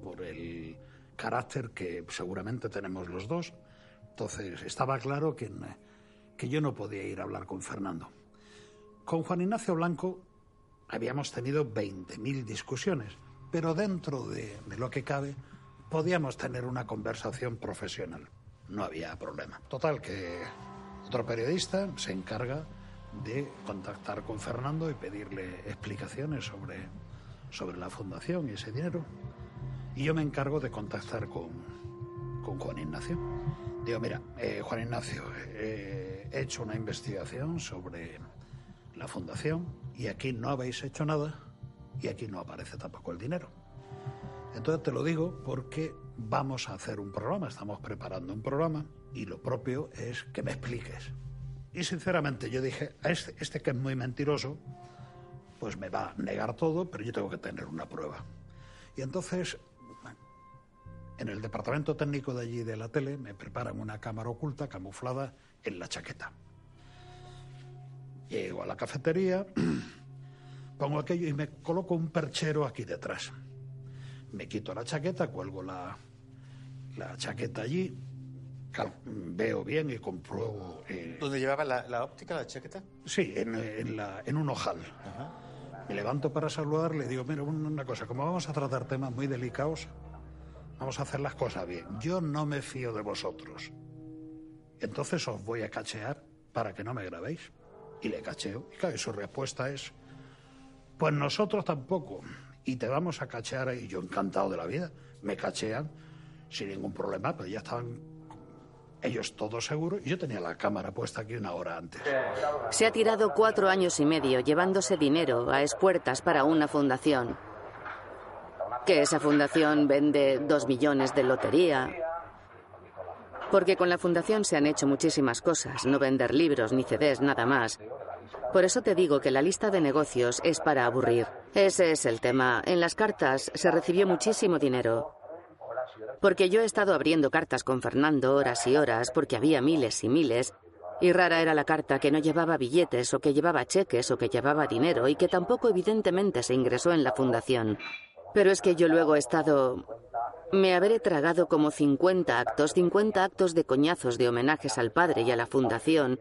por el carácter que seguramente tenemos los dos. Entonces estaba claro que, que yo no podía ir a hablar con Fernando. Con Juan Ignacio Blanco habíamos tenido 20.000 discusiones, pero dentro de, de lo que cabe podíamos tener una conversación profesional. No había problema. Total, que otro periodista se encarga de contactar con Fernando y pedirle explicaciones sobre, sobre la fundación y ese dinero. Y yo me encargo de contactar con, con Juan Ignacio. Digo, mira, eh, Juan Ignacio, eh, he hecho una investigación sobre la fundación y aquí no habéis hecho nada y aquí no aparece tampoco el dinero. Entonces te lo digo porque vamos a hacer un programa, estamos preparando un programa y lo propio es que me expliques. Y sinceramente yo dije, a este, este que es muy mentiroso, pues me va a negar todo, pero yo tengo que tener una prueba. Y entonces, en el departamento técnico de allí de la tele, me preparan una cámara oculta camuflada en la chaqueta. Llego a la cafetería, pongo aquello y me coloco un perchero aquí detrás. Me quito la chaqueta, cuelgo la, la chaqueta allí, veo bien y compruebo. eh, ¿Dónde llevaba la, la óptica, la chaqueta? Sí, en, en la- en un ojal. Me levanto para saludar, le digo, mira, un- una cosa, como vamos a tratar temas muy delicados, vamos a hacer las cosas bien. Yo no me fío de vosotros. Entonces os voy a cachear para que no me grabéis. Y le cacheo. Y claro, su respuesta es, pues nosotros tampoco. Y te vamos a cachear. Y yo encantado de la vida. Me cachean sin ningún problema, pero ya estaban ellos todos seguros. Yo tenía la cámara puesta aquí una hora antes. Se ha tirado cuatro años y medio llevándose dinero a espuertas para una fundación. Que esa fundación vende dos millones de lotería. Porque con la fundación se han hecho muchísimas cosas, no vender libros ni CDs, nada más. Por eso te digo que la lista de negocios es para aburrir. Ese es el tema. En las cartas se recibió muchísimo dinero. Porque yo he estado abriendo cartas con Fernando horas y horas, porque había miles y miles, y rara era la carta que no llevaba billetes o que llevaba cheques o que llevaba dinero y que tampoco evidentemente se ingresó en la fundación. Pero es que yo luego he estado... Me habré tragado como 50 actos, 50 actos de coñazos de homenajes al padre y a la fundación,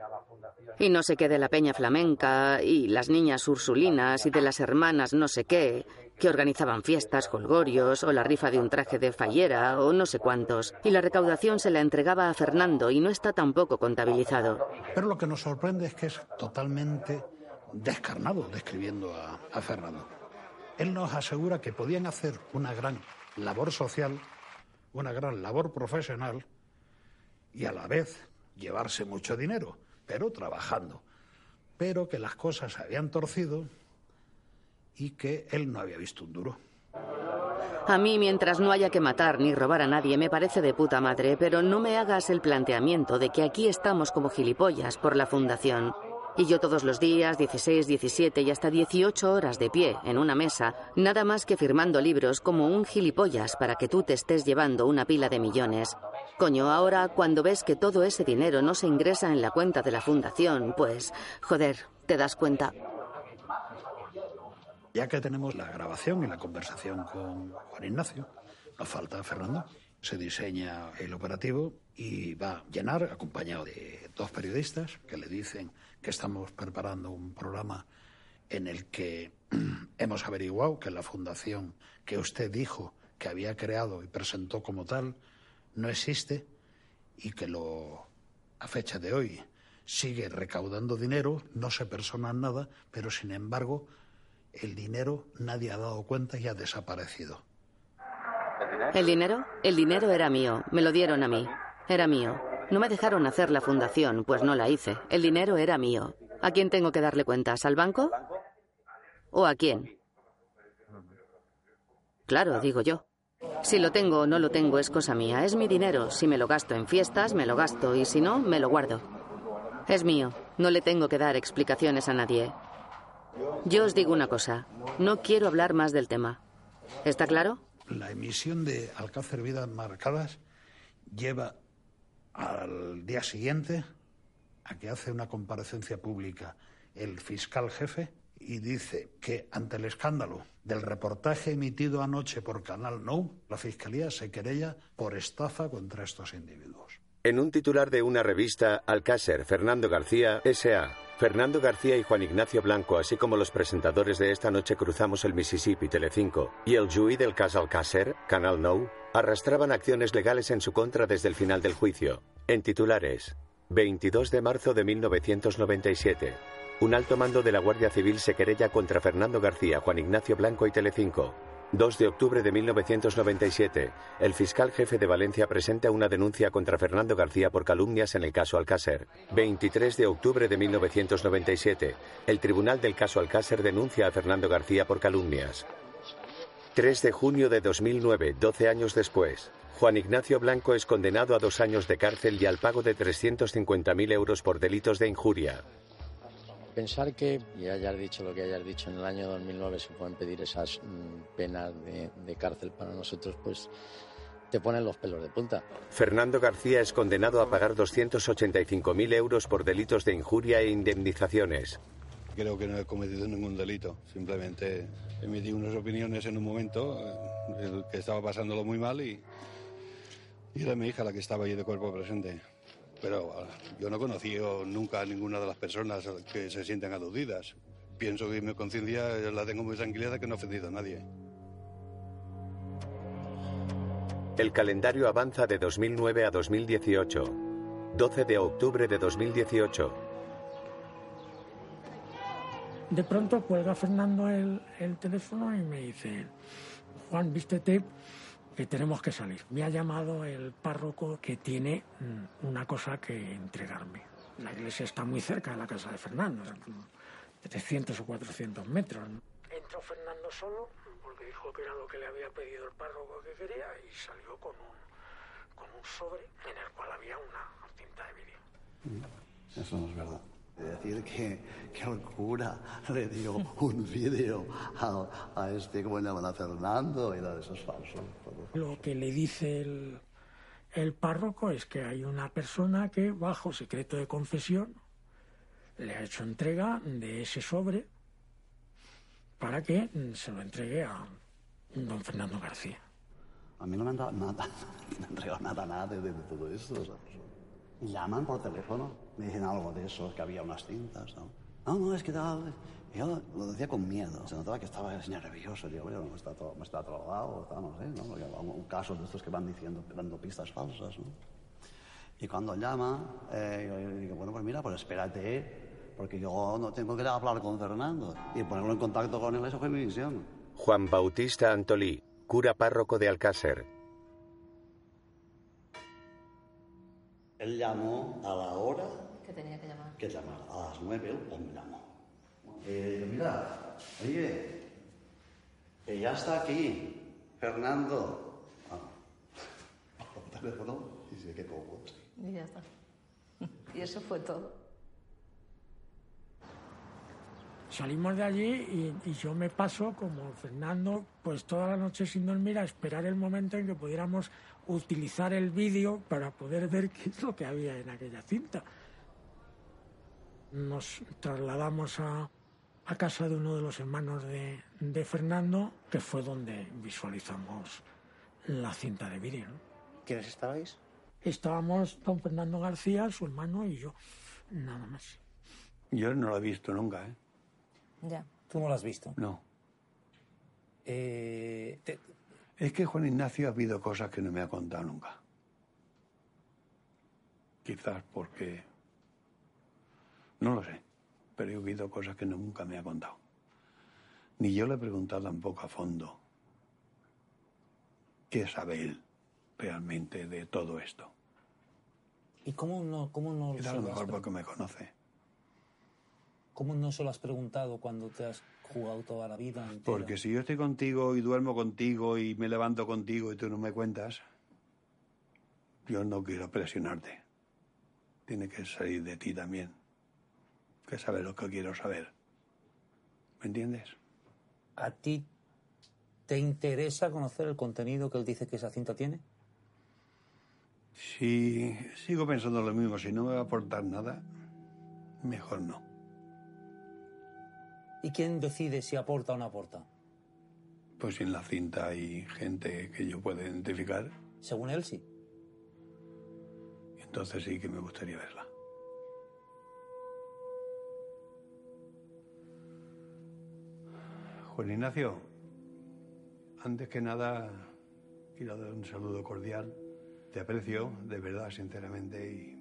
y no sé qué de la Peña Flamenca y las niñas ursulinas y de las hermanas no sé qué, que organizaban fiestas, holgorios o la rifa de un traje de fallera o no sé cuántos. Y la recaudación se la entregaba a Fernando y no está tampoco contabilizado. Pero lo que nos sorprende es que es totalmente descarnado describiendo a Fernando. Él nos asegura que podían hacer una gran labor social, una gran labor profesional y a la vez llevarse mucho dinero pero trabajando. Pero que las cosas se habían torcido y que él no había visto un duro. A mí, mientras no haya que matar ni robar a nadie, me parece de puta madre, pero no me hagas el planteamiento de que aquí estamos como gilipollas por la fundación. Y yo todos los días, 16, 17 y hasta 18 horas de pie en una mesa, nada más que firmando libros como un gilipollas para que tú te estés llevando una pila de millones. Coño, ahora cuando ves que todo ese dinero no se ingresa en la cuenta de la fundación, pues, joder, te das cuenta. Ya que tenemos la grabación y la conversación con Juan Ignacio, nos falta Fernando. Se diseña el operativo y va a llenar, acompañado de dos periodistas que le dicen que estamos preparando un programa en el que hemos averiguado que la fundación que usted dijo que había creado y presentó como tal no existe y que lo a fecha de hoy sigue recaudando dinero, no se persona nada, pero sin embargo el dinero nadie ha dado cuenta y ha desaparecido. ¿El dinero? El dinero era mío, me lo dieron a mí, era mío. No me dejaron hacer la fundación, pues no la hice. El dinero era mío. ¿A quién tengo que darle cuentas? ¿Al banco? ¿O a quién? Claro, digo yo. Si lo tengo o no lo tengo es cosa mía, es mi dinero. Si me lo gasto en fiestas, me lo gasto y si no, me lo guardo. Es mío, no le tengo que dar explicaciones a nadie. Yo os digo una cosa, no quiero hablar más del tema. ¿Está claro? La emisión de Alcácer Vidas Marcadas lleva al día siguiente a que hace una comparecencia pública el fiscal jefe y dice que ante el escándalo del reportaje emitido anoche por Canal No, la Fiscalía se querella por estafa contra estos individuos. En un titular de una revista, Alcácer, Fernando García, S.A. Fernando García y Juan Ignacio Blanco, así como los presentadores de esta noche Cruzamos el Mississippi, Telecinco, y el juez del caso Alcácer, Canal No, arrastraban acciones legales en su contra desde el final del juicio. En titulares, 22 de marzo de 1997. Un alto mando de la Guardia Civil se querella contra Fernando García, Juan Ignacio Blanco y Telecinco. 2 de octubre de 1997. El fiscal jefe de Valencia presenta una denuncia contra Fernando García por calumnias en el caso Alcácer. 23 de octubre de 1997. El tribunal del caso Alcácer denuncia a Fernando García por calumnias. 3 de junio de 2009, 12 años después. Juan Ignacio Blanco es condenado a dos años de cárcel y al pago de 350.000 euros por delitos de injuria. Pensar que, y hayas dicho lo que hayas dicho, en el año 2009 se pueden pedir esas mm, penas de, cárcel para nosotros, pues te ponen los pelos de punta. Fernando García es condenado a pagar 285.000 euros por delitos de injuria e indemnizaciones. Creo que no he cometido ningún delito, simplemente emití unas opiniones en un momento eh, que estaba pasándolo muy mal y, era mi hija la que estaba allí de cuerpo presente. Pero ah, yo no he conocido nunca a ninguna de las personas que se sienten aludidas. Pienso que mi conciencia la tengo muy tranquila de que no he ofendido a nadie. El calendario avanza de 2009 a 2018. 12 de octubre de 2018. De pronto cuelga Fernando el, el teléfono y me dice, Juan, vístete que tenemos que salir. Me ha llamado el párroco que tiene mm, una cosa que entregarme. La iglesia está muy cerca de la casa de Fernando, 300 o 400 metros. Entró Fernando solo porque dijo que era lo que le había pedido el párroco que quería y salió con un, con un sobre en el cual había una cinta de vídeo. Eso no es verdad. Decir que, que el cura le dio un vídeo a, a este, como le llaman, a Fernando, y nada, eso es falso. Lo que le dice el, el párroco es que hay una persona que, bajo secreto de confesión, le ha hecho entrega de ese sobre para que se lo entregue a don Fernando García. A mí no me han dado nada, no me han entregado nada, nada de, de todo esto. ¿sabes? Llaman por teléfono, me dicen algo de eso, que había unas cintas. No, no, no es que tal. Yo lo decía con miedo, se notaba que estaba nervioso. Digo, bueno, me está, me está trolado, tal, no sé, ¿no? Porque un caso de estos que van diciendo, dando pistas falsas, ¿no? Y cuando llama, eh, yo digo, bueno, pues mira, pues espérate, porque yo no tengo que hablar con Fernando. Y ponerlo en contacto con él, eso fue mi misión. Juan Bautista Antolí, cura párroco de Alcácer. Él llamó a la hora Que tenía que llamar. que llamar, a las nueve, él me llamó. Eh, mira, oye, que ya está aquí, Fernando. Ah, por teléfono, y sé que como. Y ya está. Y eso fue todo. Salimos de allí y, y yo me paso como Fernando, pues toda la noche sin dormir a esperar el momento en que pudiéramos utilizar el vídeo para poder ver qué es lo que había en aquella cinta. Nos trasladamos a, a casa de uno de los hermanos de, de Fernando, que fue donde visualizamos la cinta de vídeo. ¿no? ¿Quiénes estabais? Estábamos don Fernando García, su hermano y yo, nada más. Yo no lo he visto nunca, ¿eh? Ya. ¿Tú no lo has visto? No. Eh, te- Es que Juan Ignacio ha habido cosas que no me ha contado nunca. Quizás porque... No lo sé, pero he oído cosas que nunca me ha contado. Ni yo le he preguntado tampoco a fondo qué sabe él realmente de todo esto. ¿Y cómo no, cómo no Quizás a lo mejor porque me conoce. ¿Cómo no se lo has preguntado cuando te has jugado toda la vida entera? Porque si yo estoy contigo y duermo contigo y me levanto contigo y tú no me cuentas, yo no quiero presionarte. Tiene que salir de ti también. Que saber lo que quiero saber. ¿Me entiendes? ¿A ti te interesa conocer el contenido que él dice que esa cinta tiene? Si sigo pensando lo mismo, si no me va a aportar nada, mejor no. ¿Y quién decide si aporta o no aporta? Pues en la cinta hay gente que yo pueda identificar, Según él, sí. entonces sí que me gustaría verla. Juan Ignacio, antes que nada quiero dar un saludo cordial. Te aprecio, de verdad, sinceramente, y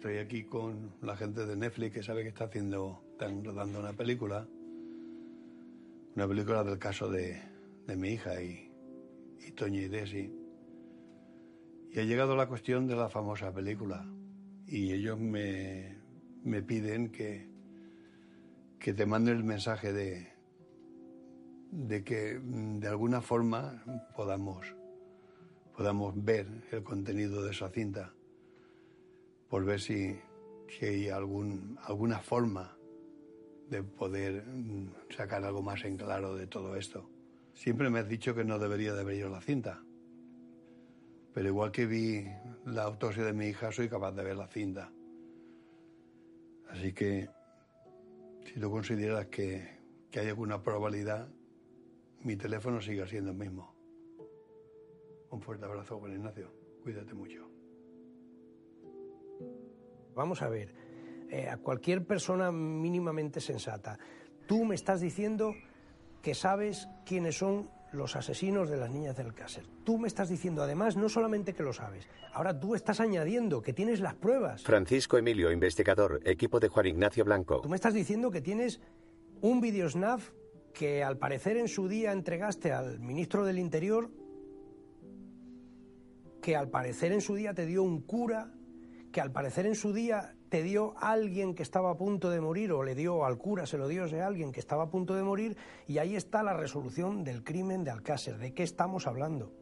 estoy aquí con la gente de Netflix que sabe que está haciendo, están rodando una película, una película del caso de, de mi hija y, y y Desi. Y ha llegado la cuestión de la famosa película. Y ellos me, me piden que, que te mande el mensaje de, de que mm, de alguna forma podamos, podamos ver el contenido de esa cinta. Por ver si, hay algún, alguna forma de poder mm, sacar algo más en claro de todo esto. Siempre me has dicho que no debería de la cinta. Pero igual que vi la autopsia de mi hija, soy capaz de ver la cinta. Así que, si tú consideras que, que hay alguna probabilidad, mi teléfono sigue siendo el mismo. Un fuerte abrazo, Juan Ignacio. Cuídate mucho. Vamos a ver, eh, a cualquier persona mínimamente sensata, tú me estás diciendo que sabes quiénes son los asesinos de las niñas del Alcácer. Tú me estás diciendo además no solamente que lo sabes, ahora tú estás añadiendo que tienes las pruebas. Francisco Emilio, investigador, equipo de Juan Ignacio Blanco. Tú me estás diciendo que tienes un videosnaf que al parecer en su día entregaste al ministro del Interior, que al parecer en su día te dio un cura, que al parecer en su día te dio alguien que estaba a punto de morir o le dio al cura, se lo dio a alguien que estaba a punto de morir y ahí está la resolución del crimen de Alcácer. ¿De qué estamos hablando?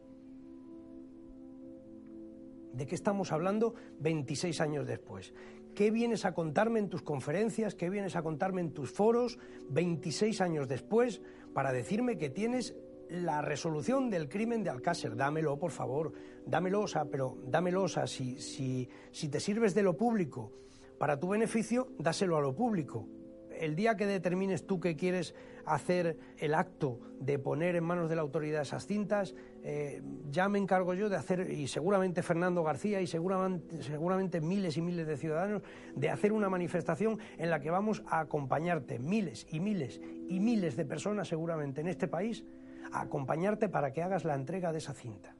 ¿De qué estamos hablando 26 años después? ¿Qué vienes a contarme en tus conferencias? ¿Qué vienes a contarme en tus foros 26 años después para decirme que tienes la resolución del crimen de Alcácer? Dámelo, por favor, dámelo, o sea, pero dámelo, o sea, si, si, si te sirves de lo público para tu beneficio, dáselo a lo público. El día que determines tú que quieres hacer el acto de poner en manos de la autoridad esas cintas, eh, ya me encargo yo de hacer, y seguramente Fernando García y seguramente, seguramente miles y miles de ciudadanos, de hacer una manifestación en la que vamos a acompañarte, miles y miles y miles de personas seguramente en este país, a acompañarte para que hagas la entrega de esa cinta.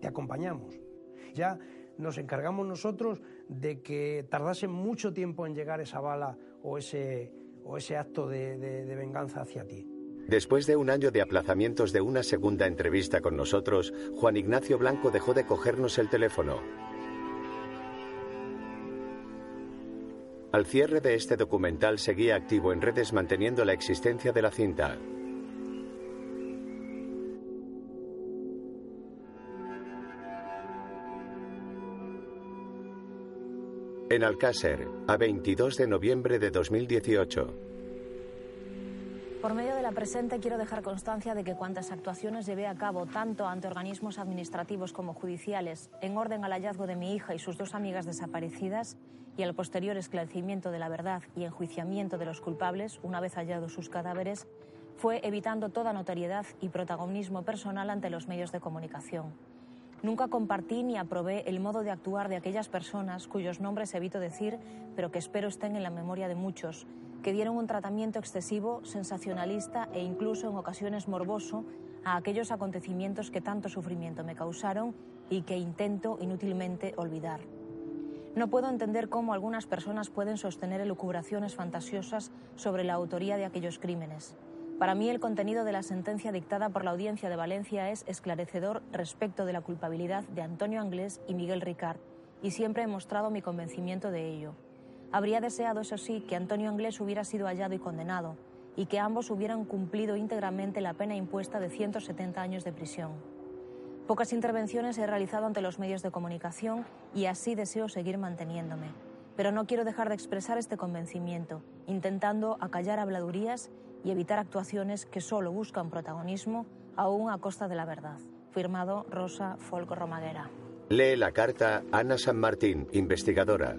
Te acompañamos. Ya nos encargamos nosotros de que tardase mucho tiempo en llegar esa bala o ese, o ese acto de, de, de venganza hacia ti. Después de un año de aplazamientos de una segunda entrevista con nosotros, Juan Ignacio Blanco dejó de cogernos el teléfono. Al cierre de este documental seguía activo en redes manteniendo la existencia de la cinta. En Alcácer, a 22 de noviembre de 2018. Por medio de la presente quiero dejar constancia de que cuantas actuaciones llevé a cabo tanto ante organismos administrativos como judiciales en orden al hallazgo de mi hija y sus dos amigas desaparecidas y al posterior esclarecimiento de la verdad y enjuiciamiento de los culpables una vez hallados sus cadáveres, fue evitando toda notoriedad y protagonismo personal ante los medios de comunicación. Nunca compartí ni aprobé el modo de actuar de aquellas personas cuyos nombres evito decir, pero que espero estén en la memoria de muchos, que dieron un tratamiento excesivo, sensacionalista e incluso en ocasiones morboso a aquellos acontecimientos que tanto sufrimiento me causaron y que intento inútilmente olvidar. No puedo entender cómo algunas personas pueden sostener elucubraciones fantasiosas sobre la autoría de aquellos crímenes. Para mí el contenido de la sentencia dictada por la Audiencia de Valencia es esclarecedor respecto de la culpabilidad de Antonio Anglés y Miguel Ricard, y siempre he mostrado mi convencimiento de ello. Habría deseado, eso sí, que Antonio Anglés hubiera sido hallado y condenado, y que ambos hubieran cumplido íntegramente la pena impuesta de 170 años de prisión. Pocas intervenciones he realizado ante los medios de comunicación y así deseo seguir manteniéndome. Pero no quiero dejar de expresar este convencimiento, intentando acallar habladurías y evitar actuaciones que solo buscan protagonismo, aún a costa de la verdad. Firmado Rosa Folco Romaguera. Lee la carta Ana San Martín, investigadora.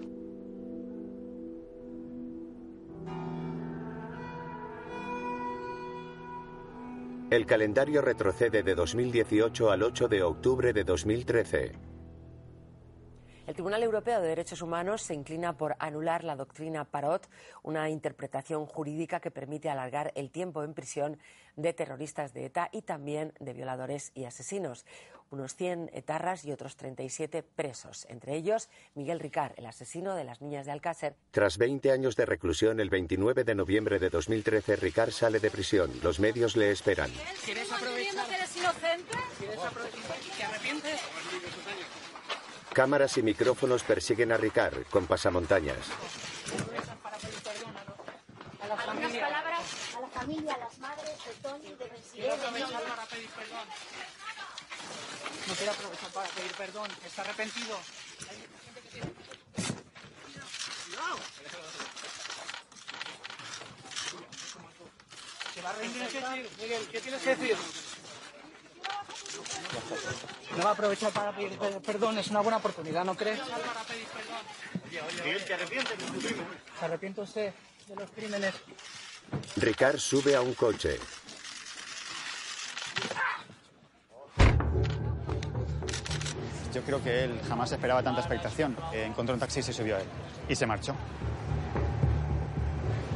El calendario retrocede de 2018 al 8 de octubre de 2013. El Tribunal Europeo de Derechos Humanos se inclina por anular la doctrina Parot, una interpretación jurídica que permite alargar el tiempo en prisión de terroristas de ETA y también de violadores y asesinos. Unos 100 etarras y otros 37 presos, entre ellos Miguel Ricard, el asesino de las niñas de Alcácer. Tras 20 años de reclusión, el 29 de noviembre de 2013, Ricard sale de prisión. Los medios le esperan. ¿Quieres aprovechar que eres inocente? ¿Quieres aprovechar? ¿Te arrepientes? Cámaras y micrófonos persiguen a Ricard con pasamontañas. A la familia. palabras a la familia, a las madres de Tony, de No quiero aprovechar para pedir perdón. ¿Está arrepentido? Hay mucha gente que tiene... Miguel, ¿qué tienes que decir? No va a aprovechar para pedir perdón, es una buena oportunidad, ¿no crees? Miguel, ¿te arrepientes? ¿Se arrepiente usted de los crímenes? Ricard sube a un coche. Yo creo que él jamás esperaba tanta expectación. Eh, encontró un taxi y se subió a él. Y se marchó.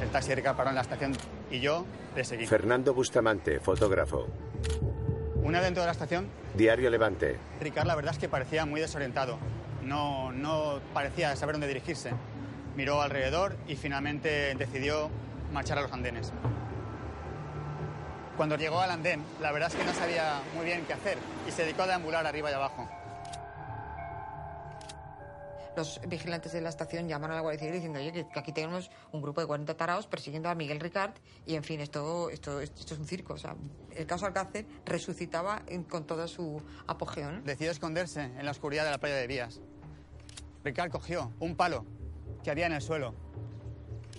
El taxi de Ricard paró en la estación y yo le seguí. Fernando Bustamante, fotógrafo. Una dentro de la estación, Diario Levante. Ricard la verdad es que parecía muy desorientado. No, no parecía saber dónde dirigirse. Miró alrededor y finalmente decidió marchar a los andenes. Cuando llegó al andén, la verdad es que no sabía muy bien qué hacer y se dedicó a deambular arriba y abajo. Los vigilantes de la estación llaman a la Guardia Civil diciendo, oye, que, aquí tenemos un grupo de 40 tarados persiguiendo a Miguel Ricard y, en fin, esto, esto, esto es un circo. O sea, el caso Alcácer resucitaba con todo su apogeo. ¿no? Decidió esconderse en la oscuridad de la playa de Vías. Ricard cogió un palo que había en el suelo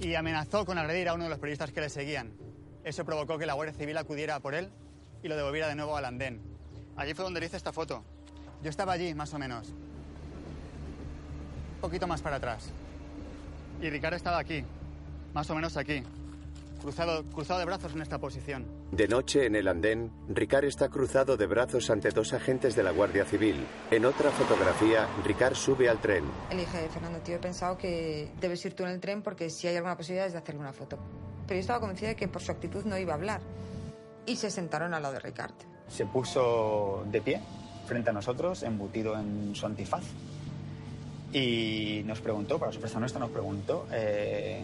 y amenazó con agredir a uno de los periodistas que le seguían. Eso provocó que la Guardia Civil acudiera por él y lo devolviera de nuevo al andén. Allí fue donde le hice esta foto. Yo estaba allí, más o menos. Un poquito más para atrás. Y Ricard estaba aquí, más o menos aquí, cruzado, cruzado de brazos en esta posición. De noche, en el andén, Ricard está cruzado de brazos ante dos agentes de la Guardia Civil. En otra fotografía, Ricard sube al tren. Le dije, Fernando, tío, he pensado que debes ir tú en el tren porque si hay alguna posibilidad es de hacerle una foto. Pero yo estaba convencida de que por su actitud no iba a hablar. Y se sentaron al lado de Ricard. Se puso de pie frente a nosotros, embutido en su antifaz. Y nos preguntó, para sorpresa nuestra, nos preguntó eh,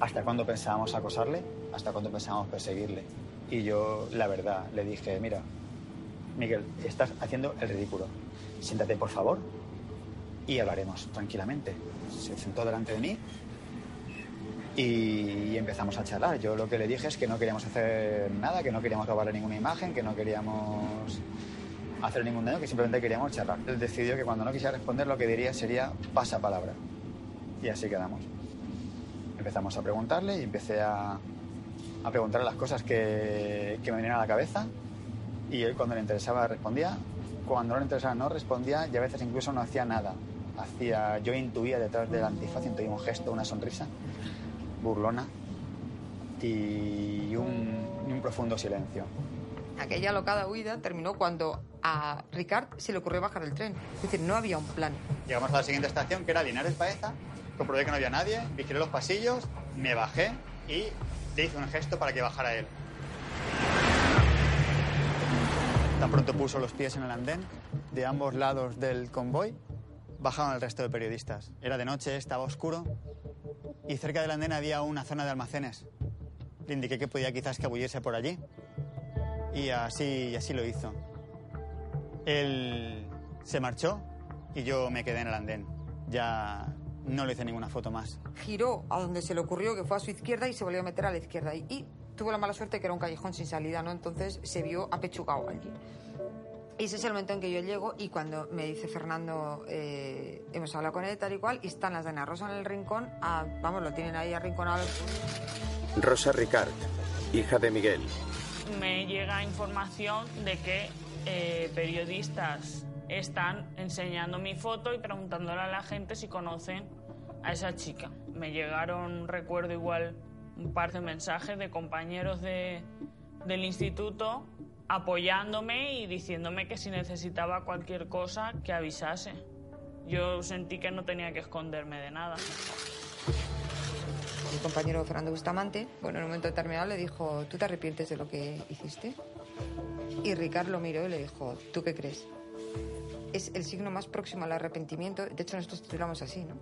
hasta cuándo pensábamos acosarle, hasta cuándo pensábamos perseguirle. Y yo, la verdad, le dije, mira, Miguel, estás haciendo el ridículo. Siéntate, por favor, y hablaremos tranquilamente. Se sentó delante de mí y empezamos a charlar. Yo lo que le dije es que no queríamos hacer nada, que no queríamos robarle ninguna imagen, que no queríamos hacer ningún daño, que simplemente queríamos charlar. Él decidió que cuando no quisiera responder lo que diría sería pasa palabra. Y así quedamos. Empezamos a preguntarle y empecé a, a preguntarle las cosas que, que me venían a la cabeza y él cuando le interesaba respondía, cuando no le interesaba no respondía y a veces incluso no hacía nada. Hacía, yo intuía detrás del antifaz, intuía un gesto, una sonrisa burlona y un, un profundo silencio. Aquella locada huida terminó cuando a Ricard se le ocurrió bajar del tren. Es decir, no había un plan. Llegamos a la siguiente estación, que era Linares Baeza, comprobé que no había nadie, vigilé los pasillos, me bajé y le hice un gesto para que bajara él. Tan pronto puso los pies en el andén, de ambos lados del convoy, bajaron el resto de periodistas. Era de noche, estaba oscuro y cerca del andén había una zona de almacenes. Le indiqué que podía quizás escabullirse por allí y así, y así lo hizo. Él se marchó y yo me quedé en el andén. Ya no le hice ninguna foto más. Giró a donde se le ocurrió, que fue a su izquierda, y se volvió a meter a la izquierda. Y, y tuvo la mala suerte que era un callejón sin salida, ¿no? Entonces se vio apechugado allí. Y ese es el momento en que yo llego y cuando me dice Fernando, eh, hemos hablado con él tal y cual, y están las de Ana Rosa en el rincón, vamos, lo tienen ahí arrinconado. Rosa Ricard, hija de Miguel. Me llega información de que eh, periodistas están enseñando mi foto y preguntándole a la gente si conocen a esa chica. Me llegaron, recuerdo igual, un par de mensajes de compañeros de, del instituto apoyándome y diciéndome que si necesitaba cualquier cosa que avisase. Yo sentí que no tenía que esconderme de nada. Mi compañero Fernando Bustamante, bueno, en un momento determinado le dijo, ¿tú te arrepientes de lo que hiciste? Y Ricardo lo miró y le dijo, ¿tú qué crees? Es el signo más próximo al arrepentimiento. De hecho, nosotros titulamos así, ¿no?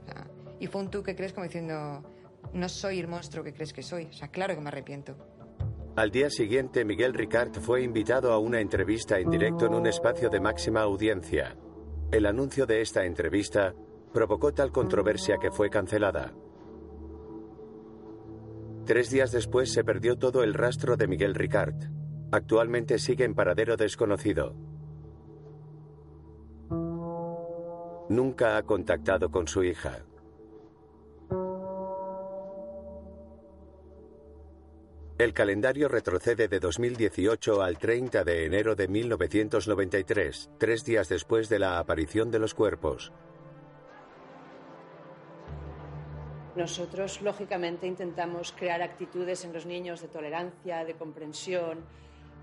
Y fue un tú que crees como diciendo, no soy el monstruo que crees que soy. O sea, claro que me arrepiento. Al día siguiente, Miguel Ricard fue invitado a una entrevista en directo en un espacio de máxima audiencia. El anuncio de esta entrevista provocó tal controversia que fue cancelada. Tres días después se perdió todo el rastro de Miguel Ricard. Actualmente sigue en paradero desconocido. Nunca ha contactado con su hija. El calendario retrocede de 2018 al 30 de enero de 1993, tres días después de la aparición de los cuerpos. Nosotros, lógicamente, intentamos crear actitudes en los niños de tolerancia, de comprensión.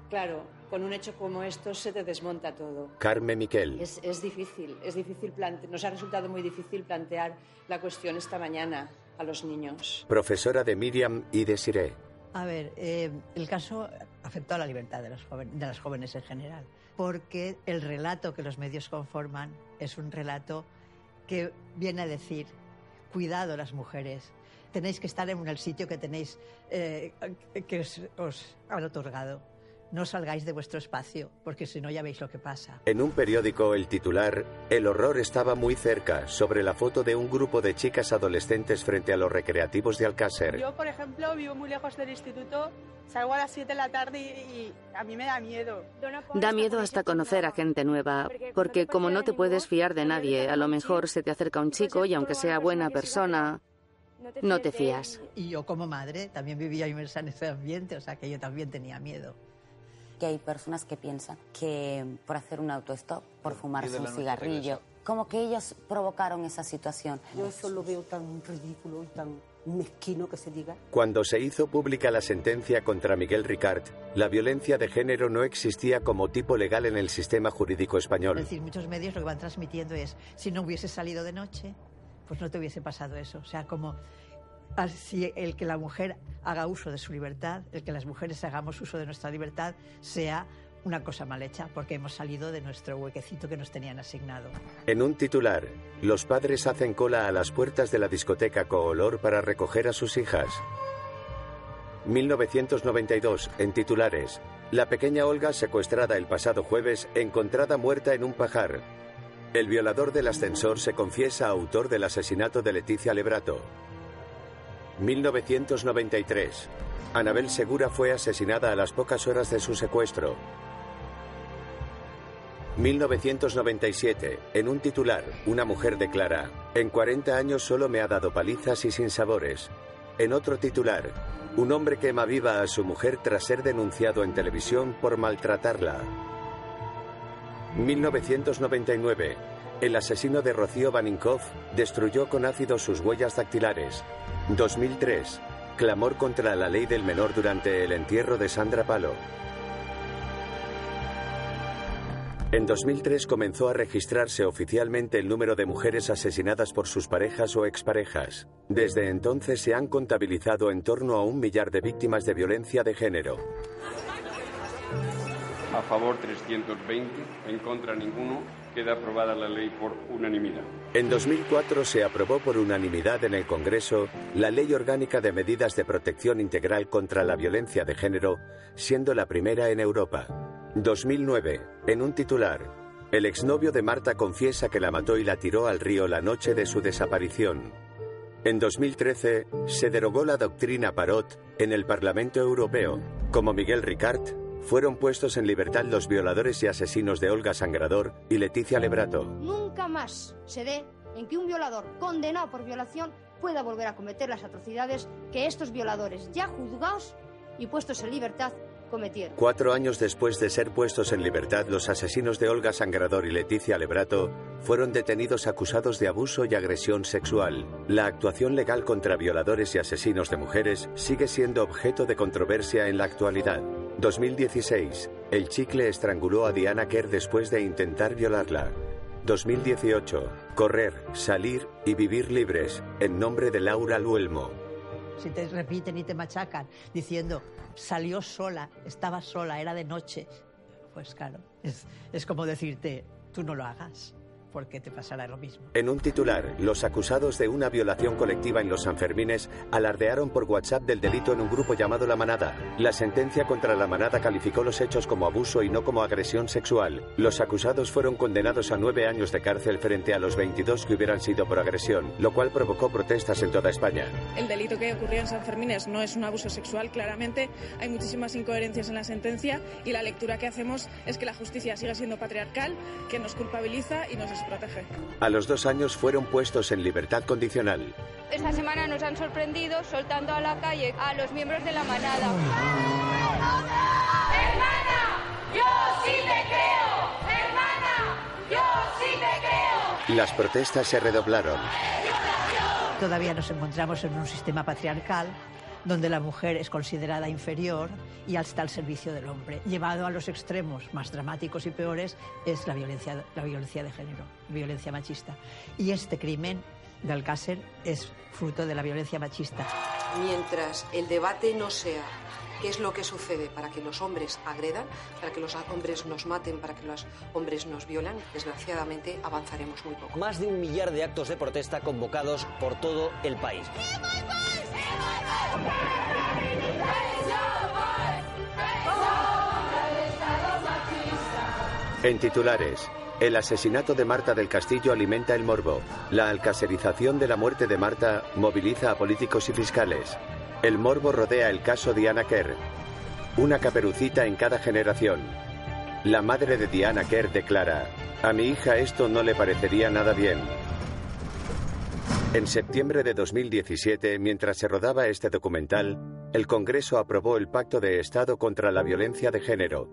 Claro, con un hecho como esto se te desmonta todo. Carmen Miquel. Es, es difícil, es difícil plante- nos ha resultado muy difícil plantear la cuestión esta mañana a los niños. Profesora de Miriam y Desiree. A ver, eh, el caso afectó a la libertad de, los joven- de las jóvenes en general, porque el relato que los medios conforman es un relato que viene a decir, cuidado las mujeres, tenéis que estar en el sitio que tenéis, eh, que os, os han otorgado. No salgáis de vuestro espacio, porque si no ya veis lo que pasa. En un periódico, el titular, El horror estaba muy cerca, sobre la foto de un grupo de chicas adolescentes frente a los recreativos de Alcácer. Yo, por ejemplo, vivo muy lejos del instituto salgo a las 7 de la tarde y, y a mí me da miedo. Da miedo hasta conocer a gente nueva, porque como no te puedes fiar de nadie, a lo mejor se te acerca un chico y aunque sea buena persona, no te fías. Y yo como madre también vivía inmersa en ese ambiente, o sea que yo también tenía miedo. Que hay personas que piensan que por hacer un autostop, por fumarse de un cigarrillo, como que ellos provocaron esa situación. Yo eso lo veo tan ridículo y tan mezquino que se diga. Cuando se hizo pública la sentencia contra Miguel Ricard, la violencia de género no existía como tipo legal en el sistema jurídico Es español. decir, muchos medios lo que van transmitiendo es, si no hubiese salido de noche, pues no te hubiese pasado eso. O sea, como así el que la mujer haga uso de su libertad, el que las mujeres hagamos uso de nuestra libertad, sea una cosa mal hecha, porque hemos salido de nuestro huequecito que nos tenían asignado. En un titular, los padres hacen cola a las puertas de la discoteca Coolor para recoger a sus hijas. 1992, en titulares, la pequeña Olga secuestrada el pasado jueves, encontrada muerta en un pajar. El violador del ascensor se confiesa autor del asesinato de Leticia Lebrato. 1993. Anabel Segura fue asesinada a las pocas horas de su secuestro. 1997. En un titular, una mujer declara, en 40 años solo me ha dado palizas y sinsabores. En otro titular, un hombre quema viva a su mujer tras ser denunciado en televisión por maltratarla. 1999. El asesino de Rocío Baninkoff destruyó con ácido sus huellas dactilares. 2003. Clamor contra la ley del menor durante el entierro de Sandra Palo. En 2003 comenzó a registrarse oficialmente el número de mujeres asesinadas por sus parejas o exparejas. Desde entonces se han contabilizado en torno a un millar de víctimas de violencia de género. A favor 320, en contra ninguno. Queda aprobada la ley por unanimidad. En 2004 se aprobó por unanimidad en el Congreso la Ley Orgánica de Medidas de Protección Integral contra la Violencia de Género, siendo la primera en Europa. 2009. En un titular, el exnovio de Marta confiesa que la mató y la tiró al río la noche de su desaparición. En 2013 se derogó la doctrina Parot en el Parlamento Europeo. Como Miguel Ricard, fueron puestos en libertad los violadores y asesinos de Olga Sangrador y Leticia Lebrato. Nunca más se dé en que un violador condenado por violación pueda volver a cometer las atrocidades que estos violadores ya juzgados y puestos en libertad cometieron. Cuatro años después de ser puestos en libertad, los asesinos de Olga Sangrador y Leticia Lebrato fueron detenidos acusados de abuso y agresión sexual. La actuación legal contra violadores y asesinos de mujeres sigue siendo objeto de controversia en la actualidad. 2016. El chicle estranguló a Diana Kerr después de intentar violarla. 2018. Correr, salir y vivir libres en nombre de Laura Luelmo. Si te repiten y te machacan diciendo, salió sola, estaba sola, era de noche, pues claro, es, es como decirte, tú no lo hagas, porque te pasará lo mismo. En un titular, los acusados de una violación colectiva en los Sanfermines alardearon por WhatsApp del delito en un grupo llamado La Manada. La sentencia contra La Manada calificó los hechos como abuso y no como agresión sexual. Los acusados fueron condenados a nueve años de cárcel frente a los 22 que hubieran sido por agresión, lo cual provocó protestas en toda España. El delito que ocurrió en San Fermines no es un abuso sexual, claramente. Hay muchísimas incoherencias en la sentencia y la lectura que hacemos es que la justicia sigue siendo patriarcal, que nos culpabiliza y nos A los dos años fueron puestos en libertad condicional. Esta semana nos han sorprendido soltando a la calle a los miembros de la manada. ¡Hermana! ¡Yo sí te creo! ¡Hermana! ¡Yo sí te creo! Las protestas se redoblaron. Todavía nos encontramos en un sistema patriarcal donde la mujer es considerada inferior y está al servicio del hombre. Llevado a los extremos más dramáticos y peores es la violencia, la violencia de género, violencia machista. Y este crimen de Alcácer es fruto de la violencia machista. Mientras el debate no sea qué es lo que sucede para que los hombres agredan, para que los hombres nos maten, para que los hombres nos violan, desgraciadamente avanzaremos muy poco. Más de un millar de actos de protesta convocados por todo el país. En titulares, el asesinato de Marta del Castillo alimenta el morbo. La alcaserización de la muerte de Marta moviliza a políticos y fiscales. El morbo rodea el caso Diana Kerr. una caperucita en cada generación. La madre de Diana Kerr declara, a mi hija esto no le parecería nada bien. En septiembre de 2017, mientras se rodaba este documental, el Congreso aprobó el Pacto de Estado contra la Violencia de Género.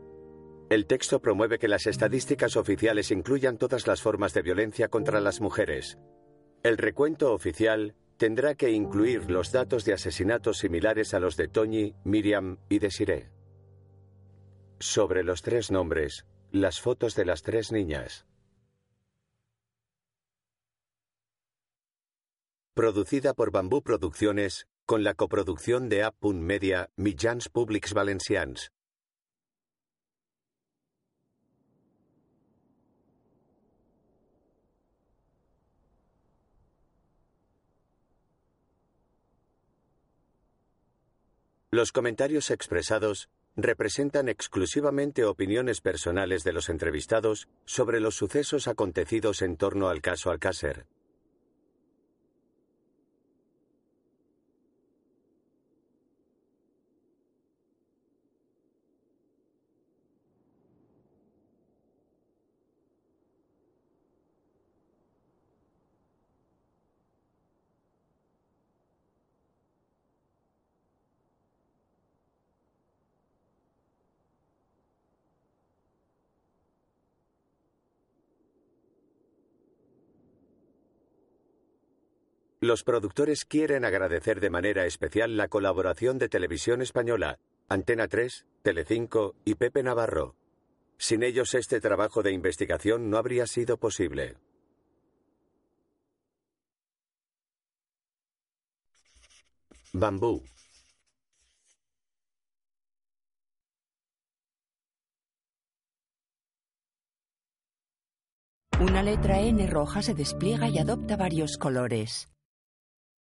El texto promueve que las estadísticas oficiales incluyan todas las formas de violencia contra las mujeres. El recuento oficial tendrá que incluir los datos de asesinatos similares a los de Toñi, Miriam y Desiree. Sobre los tres nombres, las fotos de las tres niñas. Producida por Bambú Producciones, con la coproducción de App Media Mitjans Públics Valencians. Los comentarios expresados representan exclusivamente opiniones personales de los entrevistados sobre los sucesos acontecidos en torno al caso Alcácer. Los productores quieren agradecer de manera especial la colaboración de Televisión Española, Antena 3, Telecinco y Pepe Navarro. Sin ellos este trabajo de investigación no habría sido posible. Bambú. Una letra N roja se despliega y adopta varios colores.